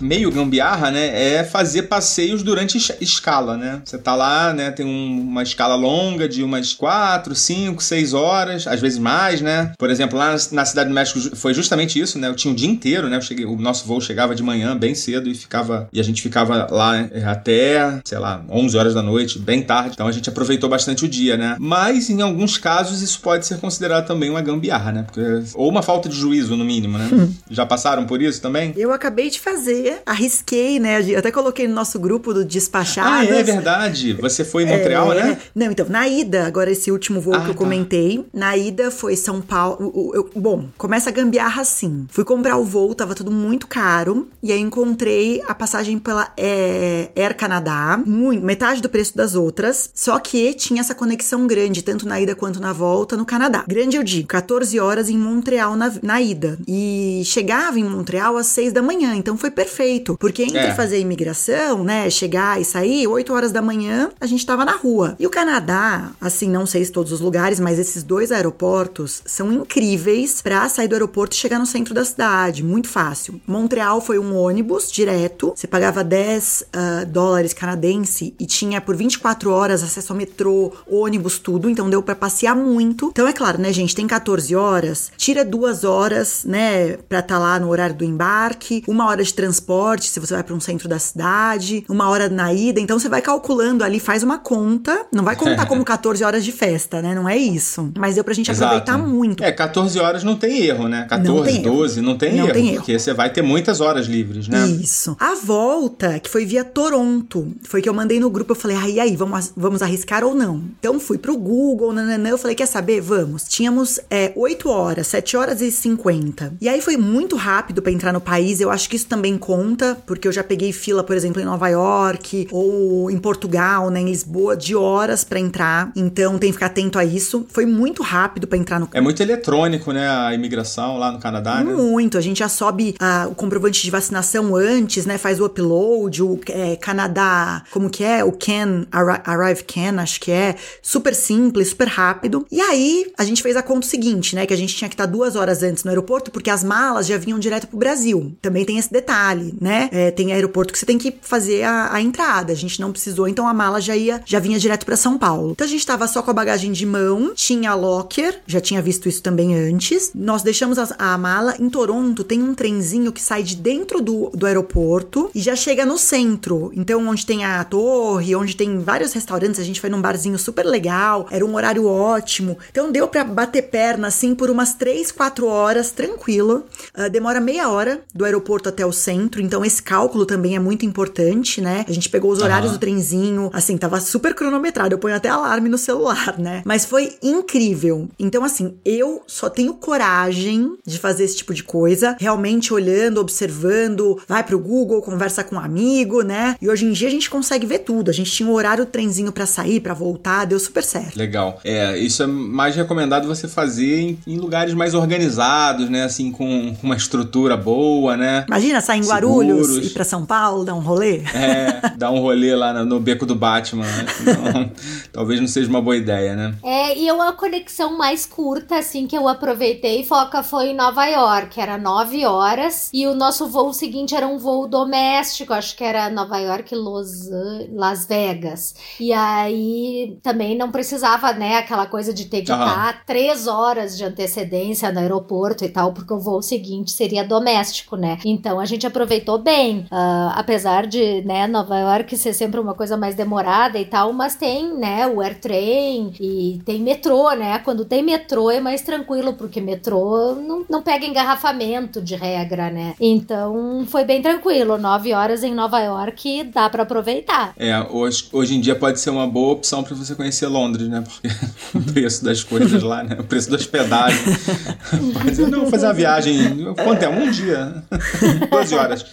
Meio, gambiarra, né, é fazer passeios durante es- escala, né? Você tá lá, né, tem um- uma escala longa de umas 4, 5, 6 horas, às vezes mais, né? Por exemplo, lá na Cidade do México foi justamente isso, né? Eu tinha o dia inteiro, né? Cheguei, o nosso voo chegava de manhã, bem cedo, e ficava e a gente ficava lá eh, até, sei lá, 11 horas da noite, bem tarde. Então a gente aproveitou bastante o dia, né? Mas em alguns casos isso pode ser considerado também uma gambiarra, né? Porque, ou uma falta de juízo, no mínimo, né? Já passaram por isso também? Eu acabei de fazer, arrisquei, né? Eu até coloquei no nosso grupo do Ah, Despachados. é verdade. Você foi em Montreal, É. né? Não, então, na ida, agora esse último voo Ah, que eu tá. comentei, na ida foi São Paulo. o- eu- bom, começa a gambiarra assim. Fui comprar o voo, tava tudo muito caro, e aí encontrei a passagem pela é, Air Canadá, muito, metade do preço das outras, só que tinha essa conexão grande, tanto na ida quanto na volta, no Canadá. Grande eu digo, 14 horas em Montreal na, na ida. E chegava em Montreal às 6 da manhã, Então foi perfeito, porque entre É. fazer imigração, né, chegar e sair, 8 horas da manhã, a gente tava na rua. E o Canadá, assim, não sei se todos os lugares, mas esses dois aeroportos são incríveis pra sair do aeroporto e chegar no centro da cidade, muito fácil. Montreal foi um ônibus direto, você pagava 10 ah, dólares canadense e tinha por 24 horas acesso ao metrô, ônibus, tudo, então deu pra passear muito. Então é claro, né, gente, tem 14 horas, tira duas horas, né, pra estar lá no horário do embarque, uma hora de transporte se você vai pra um centro da cidade, uma hora na ida, então você vai calculando ali, faz uma conta, não vai contar como 14 horas de festa, né, não é isso. Mas deu pra gente aproveitar muito. É, 14 horas não tem erro, né? 14, Não tem erro. 12, não tem Não erro. tem erro. Porque você vai ter muitas horas livres, né? Isso. A volta, que foi via Toronto, foi que eu mandei no grupo, eu falei, ah, e aí, vamos, vamos arriscar ou não? Então fui pro Google, nananã, eu falei, quer saber? Vamos. Tínhamos é, 8 horas, 7 horas e 50. E aí foi muito rápido pra entrar no país, eu acho que isso também conta, porque eu já peguei fila, por exemplo, em Nova York, ou em Portugal, né, em Lisboa, de horas pra entrar, então tem que ficar atento a isso. Foi muito rápido pra entrar no É muito eletrônico, né? A imigração lá no Canadá, né? muito, a gente já sobe ah, o comprovante de vacinação antes, né? Faz o upload, o é, Canadá, como que é? O Can, Arri- Arrive Can, acho que é. Super simples, super rápido. E aí, a gente fez a conta seguinte, né? Que a gente tinha que estar duas horas antes no aeroporto, porque as malas já vinham direto pro Brasil. Também tem esse detalhe, né? É, tem aeroporto que você tem que fazer a, a entrada. A gente não precisou, então a mala já ia, já vinha direto pra São Paulo. Então a gente tava só com a bagagem de mão, tinha locker, já tinha visto isso também antes. Nós deixamos a, a mala em Toronto, tem um trenzinho que sai de dentro do, do aeroporto e já chega no centro. Então, onde tem a torre, onde tem vários restaurantes, a gente foi num barzinho super legal, era um horário ótimo. Então, deu pra bater perna assim por umas 3, 4 horas, tranquilo. Ah, demora meia hora do aeroporto até o centro, então esse cálculo também é muito importante, né? A gente pegou os horários Aham. do trenzinho, assim, tava super cronometrado. Eu ponho até alarme no celular, né? Mas foi incrível. Então, assim, eu só tenho coragem de fazer esse tipo de coisa, realmente olhando, observando, vai pro Google, conversa com um amigo, né? E hoje em dia a gente consegue ver tudo. A gente tinha um horário do trenzinho pra sair, pra voltar, deu super certo. Legal. É, isso é mais recomendado você fazer em, em lugares mais organizados, né? Assim, com uma estrutura boa, né? Imagina sair em Guarulhos, Seguros. ir pra São Paulo, dar um rolê. É, dar um rolê lá no, no beco do Batman, né? Senão, talvez não seja uma boa ideia, né? É, e eu, a conexão mais curta, assim, que eu aproveitei, Foca, foi em Nova York. Era nove horas. E o nosso voo seguinte era um voo doméstico. Acho que era Nova York, Los, Las Vegas. E aí também não precisava, né, aquela coisa de ter que Aham. estar três horas de antecedência no aeroporto e tal, porque o voo seguinte seria doméstico, né? Então a gente aproveitou bem. Ah, apesar de, né, Nova York ser sempre uma coisa mais demorada e tal, mas tem, né, o AirTrain e tem metrô, né? Quando tem metrô é mais tranquilo, porque metrô não, não pega engarrafamento de regra, né? Então foi bem tranquilo. Nove horas em Nova York dá pra aproveitar. É, hoje, hoje em dia pode ser uma boa opção pra você conhecer Londres, né? Porque o preço das coisas lá, né? O preço da hospedagem. Mas eu não vou fazer uma viagem. Quanto é? Um dia? 12 horas.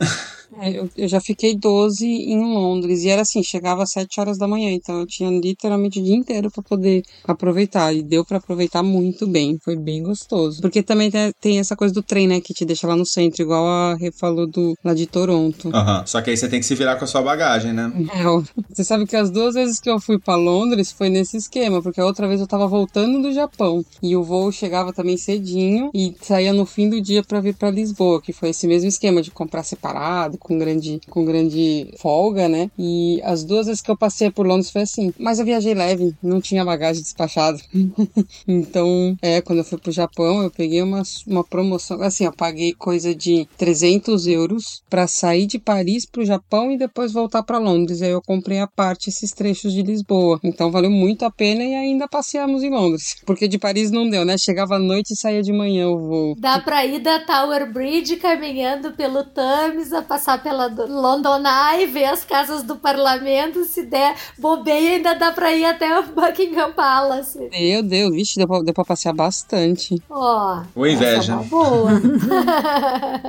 É, eu, eu já fiquei 12 em Londres e era assim, chegava às 7 horas da manhã, então eu tinha literalmente o dia inteiro pra poder aproveitar e deu pra aproveitar muito bem, foi bem gostoso. Porque também tem, essa coisa do trem, né, que te deixa lá no centro, igual a Rê falou do, lá de Toronto. Aham. Só que aí você tem que se virar com a sua bagagem, né? É, você sabe que as duas vezes que eu fui pra Londres foi nesse esquema, porque a outra vez eu tava voltando do Japão e o voo chegava também cedinho e saía no fim do dia pra vir pra Lisboa, que foi esse mesmo esquema de comprar separado, com grande, com grande folga, né? E as duas vezes que eu passei por Londres foi assim, mas eu viajei leve, não tinha bagagem despachada. então, é, quando eu fui pro Japão, eu peguei uma, uma promoção, assim, eu paguei coisa de 300 euros pra sair de Paris pro Japão e depois voltar pra Londres. Aí eu comprei a parte esses trechos de Lisboa. Então valeu muito a pena e ainda passeamos em Londres. Porque de Paris não deu, né? Chegava à noite e saía de manhã o voo. Dá pra ir da Tower Bridge caminhando pelo Thames a passar passar pela London Eye, ver as casas do parlamento, se der bobeia, ainda dá pra ir até o Buckingham Palace. Meu Deus, vixe, deu pra, deu pra passear bastante. Ó. Ou inveja. essa é boa.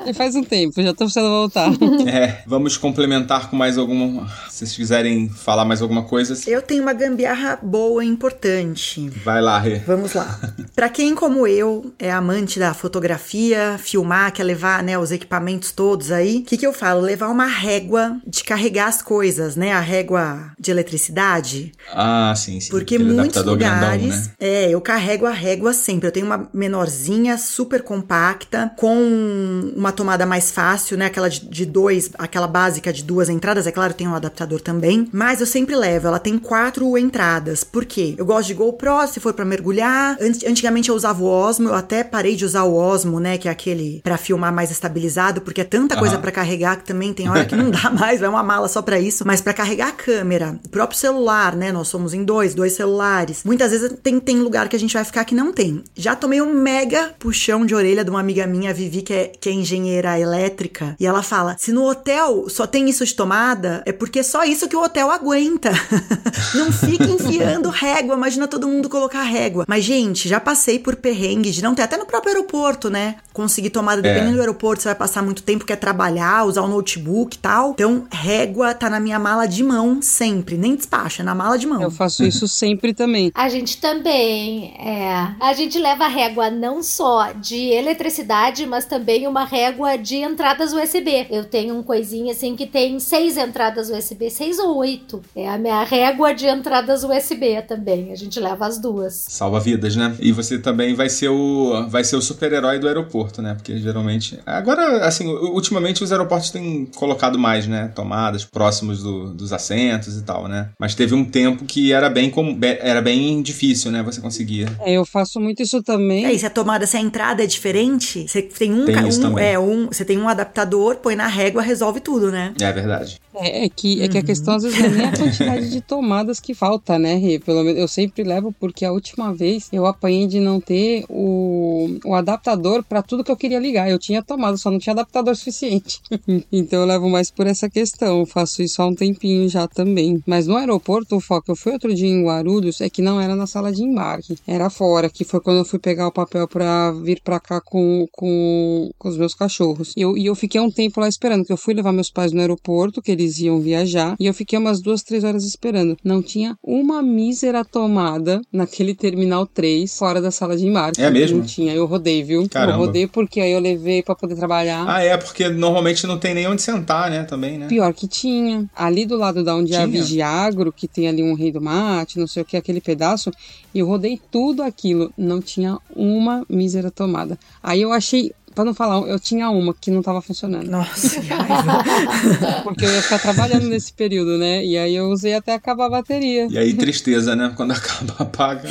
E faz um tempo, já tô precisando voltar. É, vamos complementar com mais alguma. Se vocês quiserem falar mais alguma coisa, Eu tenho uma gambiarra boa e importante. vai lá, Rê. Vamos lá. Pra quem como eu é amante da fotografia, filmar, quer levar, né, os equipamentos todos aí, o que que eu Levar uma régua de carregar as coisas, né? A régua de eletricidade. Ah, sim, sim. Porque muitos lugares, grandão, né? é, eu carrego a régua sempre. Eu tenho uma menorzinha, super compacta, com uma tomada mais fácil, né? Aquela de, de dois, aquela básica de duas entradas. É claro, tem um adaptador também. Mas eu sempre levo. Ela tem quatro entradas. Por quê? Eu gosto de GoPro, se for pra mergulhar. Ant- Antigamente eu usava o Osmo, eu até parei de usar o Osmo, né? Que é aquele pra filmar mais estabilizado, porque é tanta coisa Aham. pra carregar que também tem hora que não dá mais, vai uma mala só pra isso. Mas pra carregar a câmera, o próprio celular, né? Nós somos em dois, dois celulares. Muitas vezes tem, tem lugar que a gente vai ficar que não tem. Já tomei um mega puxão de orelha de uma amiga minha, a Vivi, que é, que é engenheira elétrica, e ela fala: se no hotel só tem isso de tomada, é porque é só isso que o hotel aguenta. não fica enfiando régua, imagina todo mundo colocar régua. Mas, gente, já passei por perrengue de não ter, até no próprio aeroporto, né? Conseguir tomada, dependendo do aeroporto, você vai passar muito tempo, quer trabalhar, usar o notebook e tal. Então, régua tá na minha mala de mão sempre, nem despacha, é na mala de mão. Eu faço isso sempre também. A gente também, é. A gente leva régua não só de eletricidade, mas também uma régua de entradas USB. Eu tenho um coisinho assim que tem seis entradas USB, seis ou oito. É a minha régua de entradas USB também. A gente leva as duas. Salva vidas, né? E você também vai ser o vai ser o super-herói do aeroporto, né? Porque geralmente. Agora, assim, ultimamente os aeroportos têm colocado mais, né? Tomadas próximos do- dos assentos e tal, né? Mas teve um tempo que era bem, com, era bem difícil, né? Você conseguia. É, eu faço muito isso também. É, e se a tomada, se a entrada é diferente, você tem um, Tem um- também. é um, você tem um adaptador, põe na régua, resolve tudo, né? É verdade. É, é que, é que a questão às vezes não é nem a quantidade de tomadas que falta, né, Rê? Pelo menos eu sempre levo porque a última vez eu apanhei de não ter o, o adaptador para tudo que eu queria ligar. Eu tinha tomada, só não tinha adaptador suficiente. então eu levo mais por essa questão. Eu faço isso há um tempinho já também. Mas no aeroporto, o foco, eu fui outro dia em Guarulhos, é que não era na sala de embarque, era fora, que foi quando eu fui pegar o papel para vir para cá com, com, com os meus cachorros. Eu, e eu fiquei um tempo lá esperando, que eu fui levar meus pais no aeroporto, que eles iam viajar, e eu fiquei umas duas, três horas esperando. Não tinha uma mísera tomada naquele terminal 3 fora da sala de embarque. É mesmo? Não tinha, eu rodei, viu? Caramba. Eu rodei porque aí eu levei para poder trabalhar. Ah, é, porque normalmente não tem nem onde sentar, né? Também, né? Pior que tinha. Ali do lado da onde é a Tinha? Vigiagro, que tem ali um rei do mate, não sei o que, aquele pedaço, e eu rodei tudo aquilo. Não tinha uma mísera tomada. Aí eu achei, pra não falar, eu tinha uma que não tava funcionando. Nossa. Porque eu ia ficar trabalhando nesse período, né? E aí eu usei até acabar a bateria. E aí, tristeza, né? Quando acaba, apaga,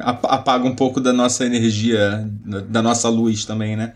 ap- apaga um pouco da nossa energia, da- da nossa luz também, né?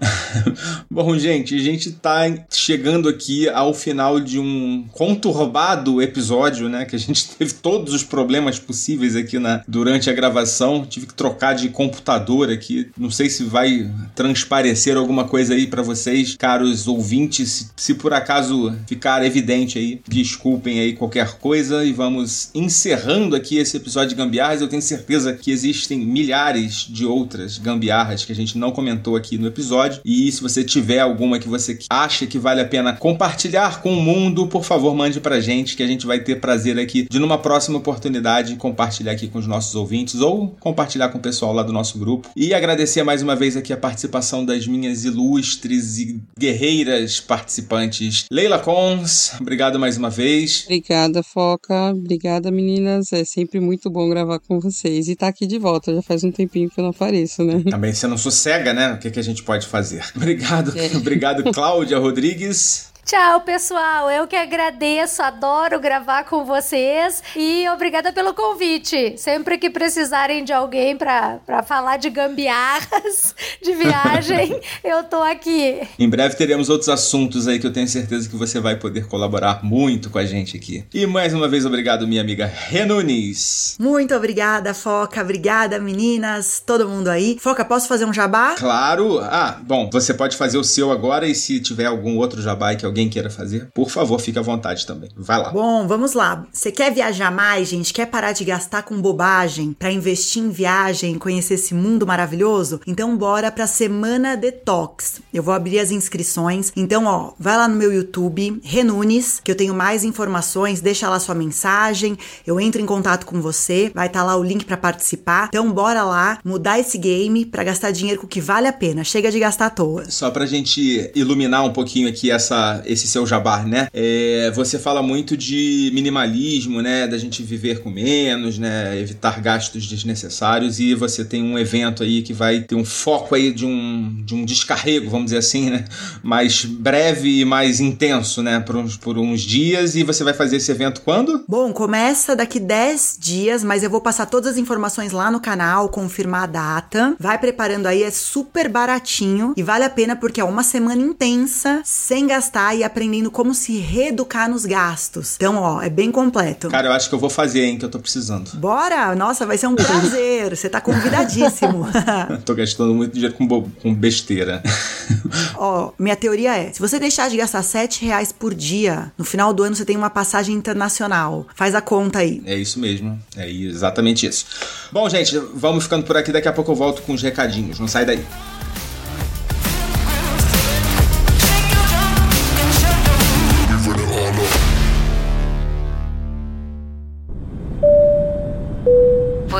Bom, gente, a gente tá chegando aqui ao final de um conturbado episódio, né? Que a gente teve todos os problemas possíveis aqui na, durante a gravação. Tive que trocar de computador aqui. Não sei se vai transparecer alguma coisa aí pra vocês, caros ouvintes. Se, por acaso ficar evidente aí, desculpem aí qualquer coisa e vamos encerrando aqui esse episódio de gambiarras. Eu tenho certeza que existem milhares de outras gambiarras que a gente não comentou aqui no episódio. E se você tiver alguma que você acha que vale a pena compartilhar com o mundo, por favor, mande pra gente que a gente vai ter prazer aqui de numa próxima oportunidade compartilhar aqui com os nossos ouvintes ou compartilhar com o pessoal lá do nosso grupo. E agradecer mais uma vez aqui a participação das minhas ilustres e guerreiras participantes. Leila Cons, obrigado mais uma vez. Obrigada, Foca. Obrigada, meninas. É sempre muito bom gravar com vocês. E tá aqui de volta. Já faz um tempinho que eu não apareço, né? Também você não sossega, né? O que, que a gente pode fazer? Obrigado, obrigado, Cláudia Rodrigues. Tchau, pessoal. Eu que agradeço, adoro gravar com vocês e obrigada pelo convite. Sempre que precisarem de alguém pra pra falar de gambiarras de viagem, eu tô aqui. Em breve teremos outros assuntos aí que eu tenho certeza que você vai poder colaborar muito com a gente aqui. E mais uma vez, obrigado, minha amiga Renunes. Muito obrigada, Foca. Obrigada, meninas. Todo mundo aí. Foca, posso fazer um jabá? Claro. Ah, bom, você pode fazer o seu agora e se tiver algum outro jabá que alguém alguém queira fazer, por favor, fique à vontade também. Vai lá. Bom, vamos lá. Você quer viajar mais, gente? Quer parar de gastar com bobagem para investir em viagem, conhecer esse mundo maravilhoso? Então bora pra Semana Detox. Eu vou abrir as inscrições. Então, ó, vai lá no meu YouTube, Renunes, que eu tenho mais informações, deixa lá sua mensagem, eu entro em contato com você, vai estar tá lá o link para participar. Então bora lá mudar esse game para gastar dinheiro com o que vale a pena. Chega de gastar à toa. Só pra gente iluminar um pouquinho aqui essa, esse seu jabar, né? É, você fala muito de minimalismo, né? Da gente viver com menos, né? Evitar gastos desnecessários e você tem um evento aí que vai ter um foco aí de um, de um descarrego, vamos dizer assim, né? Mais breve e mais intenso, né? Por uns, por uns dias e você vai fazer esse evento quando? Bom, começa daqui 10 dias, mas eu vou passar todas as informações lá no canal, confirmar a data. Vai preparando aí, é super baratinho e vale a pena porque é uma semana intensa, sem gastar e aprendendo como se reeducar nos gastos. Então, ó, é bem completo. Cara, eu acho que eu vou fazer, hein, que eu tô precisando. Bora! Nossa, vai ser um prazer. Você tá convidadíssimo. tô gastando muito dinheiro com, com besteira. ó, minha teoria é: se você deixar de gastar 7 reais por dia, no final do ano você tem uma passagem internacional. Faz a conta aí. É isso mesmo. É exatamente isso. Bom, gente, vamos ficando por aqui. Daqui a pouco eu volto com os recadinhos. Não sai daí.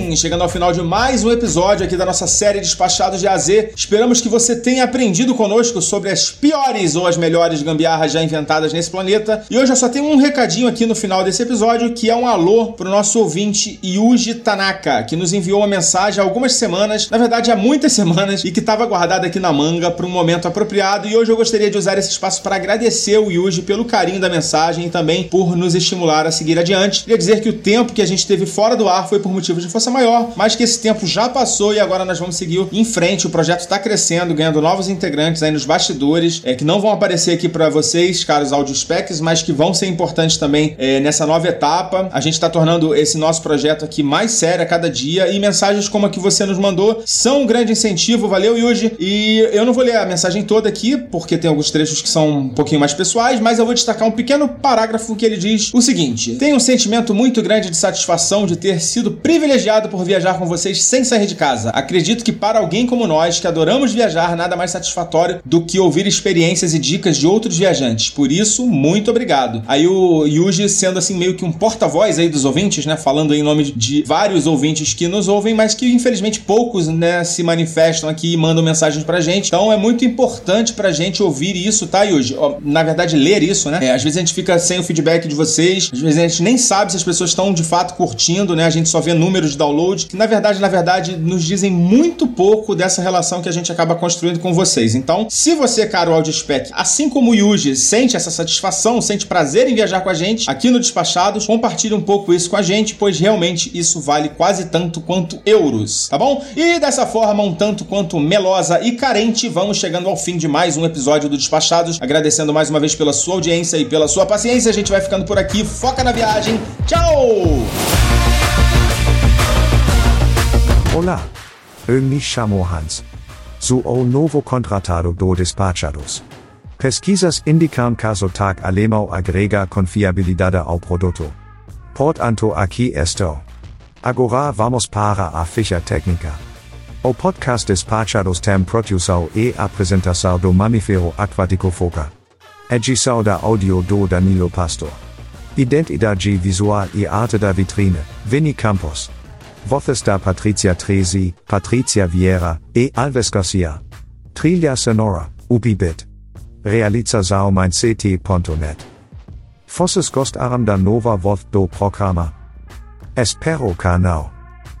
Bem, chegando ao final de mais um episódio aqui da nossa série Despachados de AZ. Esperamos que você tenha aprendido conosco sobre as piores ou as melhores gambiarras já inventadas nesse planeta. E hoje eu só tenho um recadinho aqui no final desse episódio, que é um alô pro nosso ouvinte Yuji Tanaka, que nos enviou uma mensagem há algumas semanas, na verdade há muitas semanas, e que estava guardada aqui na manga para um momento apropriado. E hoje eu gostaria de usar esse espaço para agradecer o Yuji pelo carinho da mensagem e também por nos estimular a seguir adiante. Queria dizer que o tempo que a gente teve fora do ar foi por motivo motivos de força maior, mas que esse tempo já passou e agora nós vamos seguir em frente. O projeto está crescendo, ganhando novos integrantes aí nos bastidores, é, que não vão aparecer aqui para vocês, caros audio specs, mas que vão ser importantes também é, nessa nova etapa. A gente está tornando esse nosso projeto aqui mais sério a cada dia e mensagens como a que você nos mandou são um grande incentivo. Valeu, Yuji. E eu não vou ler a mensagem toda aqui, porque tem alguns trechos que são um pouquinho mais pessoais, mas eu vou destacar um pequeno parágrafo que ele diz o seguinte: Tenho um sentimento muito grande de satisfação de ter sido privilegiado por viajar com vocês sem sair de casa. Acredito que para alguém como nós, que adoramos viajar, nada mais satisfatório do que ouvir experiências e dicas de outros viajantes. Por isso, muito obrigado. Aí o Yuji sendo assim meio que um porta-voz aí dos ouvintes, né? Falando em nome de vários ouvintes que nos ouvem, mas que infelizmente poucos, né, se manifestam aqui e mandam mensagens pra gente. Então é muito importante pra gente ouvir isso, tá, Yuji? Na verdade, ler isso, né? É, às vezes a gente fica sem o feedback de vocês, às vezes a gente nem sabe se as pessoas estão de fato curtindo, né? A gente só vê números de download, que na verdade, na verdade, nos dizem muito pouco dessa relação que a gente acaba construindo com vocês. Então, se você, caro AudioSpec, assim como o Yuji, sente essa satisfação, sente prazer em viajar com a gente aqui no Despachados, compartilhe um pouco isso com a gente, pois realmente isso vale quase tanto quanto euros, tá bom? E dessa forma, um tanto quanto melosa e carente, vamos chegando ao fim de mais um episódio do Despachados, agradecendo mais uma vez pela sua audiência e pela sua paciência. A gente vai ficando por aqui. Foca na viagem. Tchau! Hola. Me chamo Hans. Sou o novo contratado do Despachados. Pesquisas indicam que o tag alemão agrega confiabilidade ao produto. Portanto, aqui estou. Agora vamos para a ficha técnica. O podcast Despachados tem produção e apresentação do mamífero aquático foca. Edição da áudio do Danilo Pastor. Identidade visual e arte da vitrine, Vini Campos. Voces da Patricia Tresi, Patricia Vieira, e Alves Garcia. Trilha sonora, Ubibit. Realização mindct.net. Fosses gostaram da nova voz do programa. Espero não.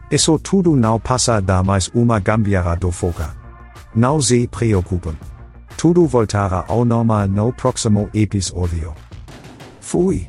Isso tudo não passa da mais uma gambiarra do Foca. Não se preocupem. Tudo voltará ao normal no próximo episódio. Fui.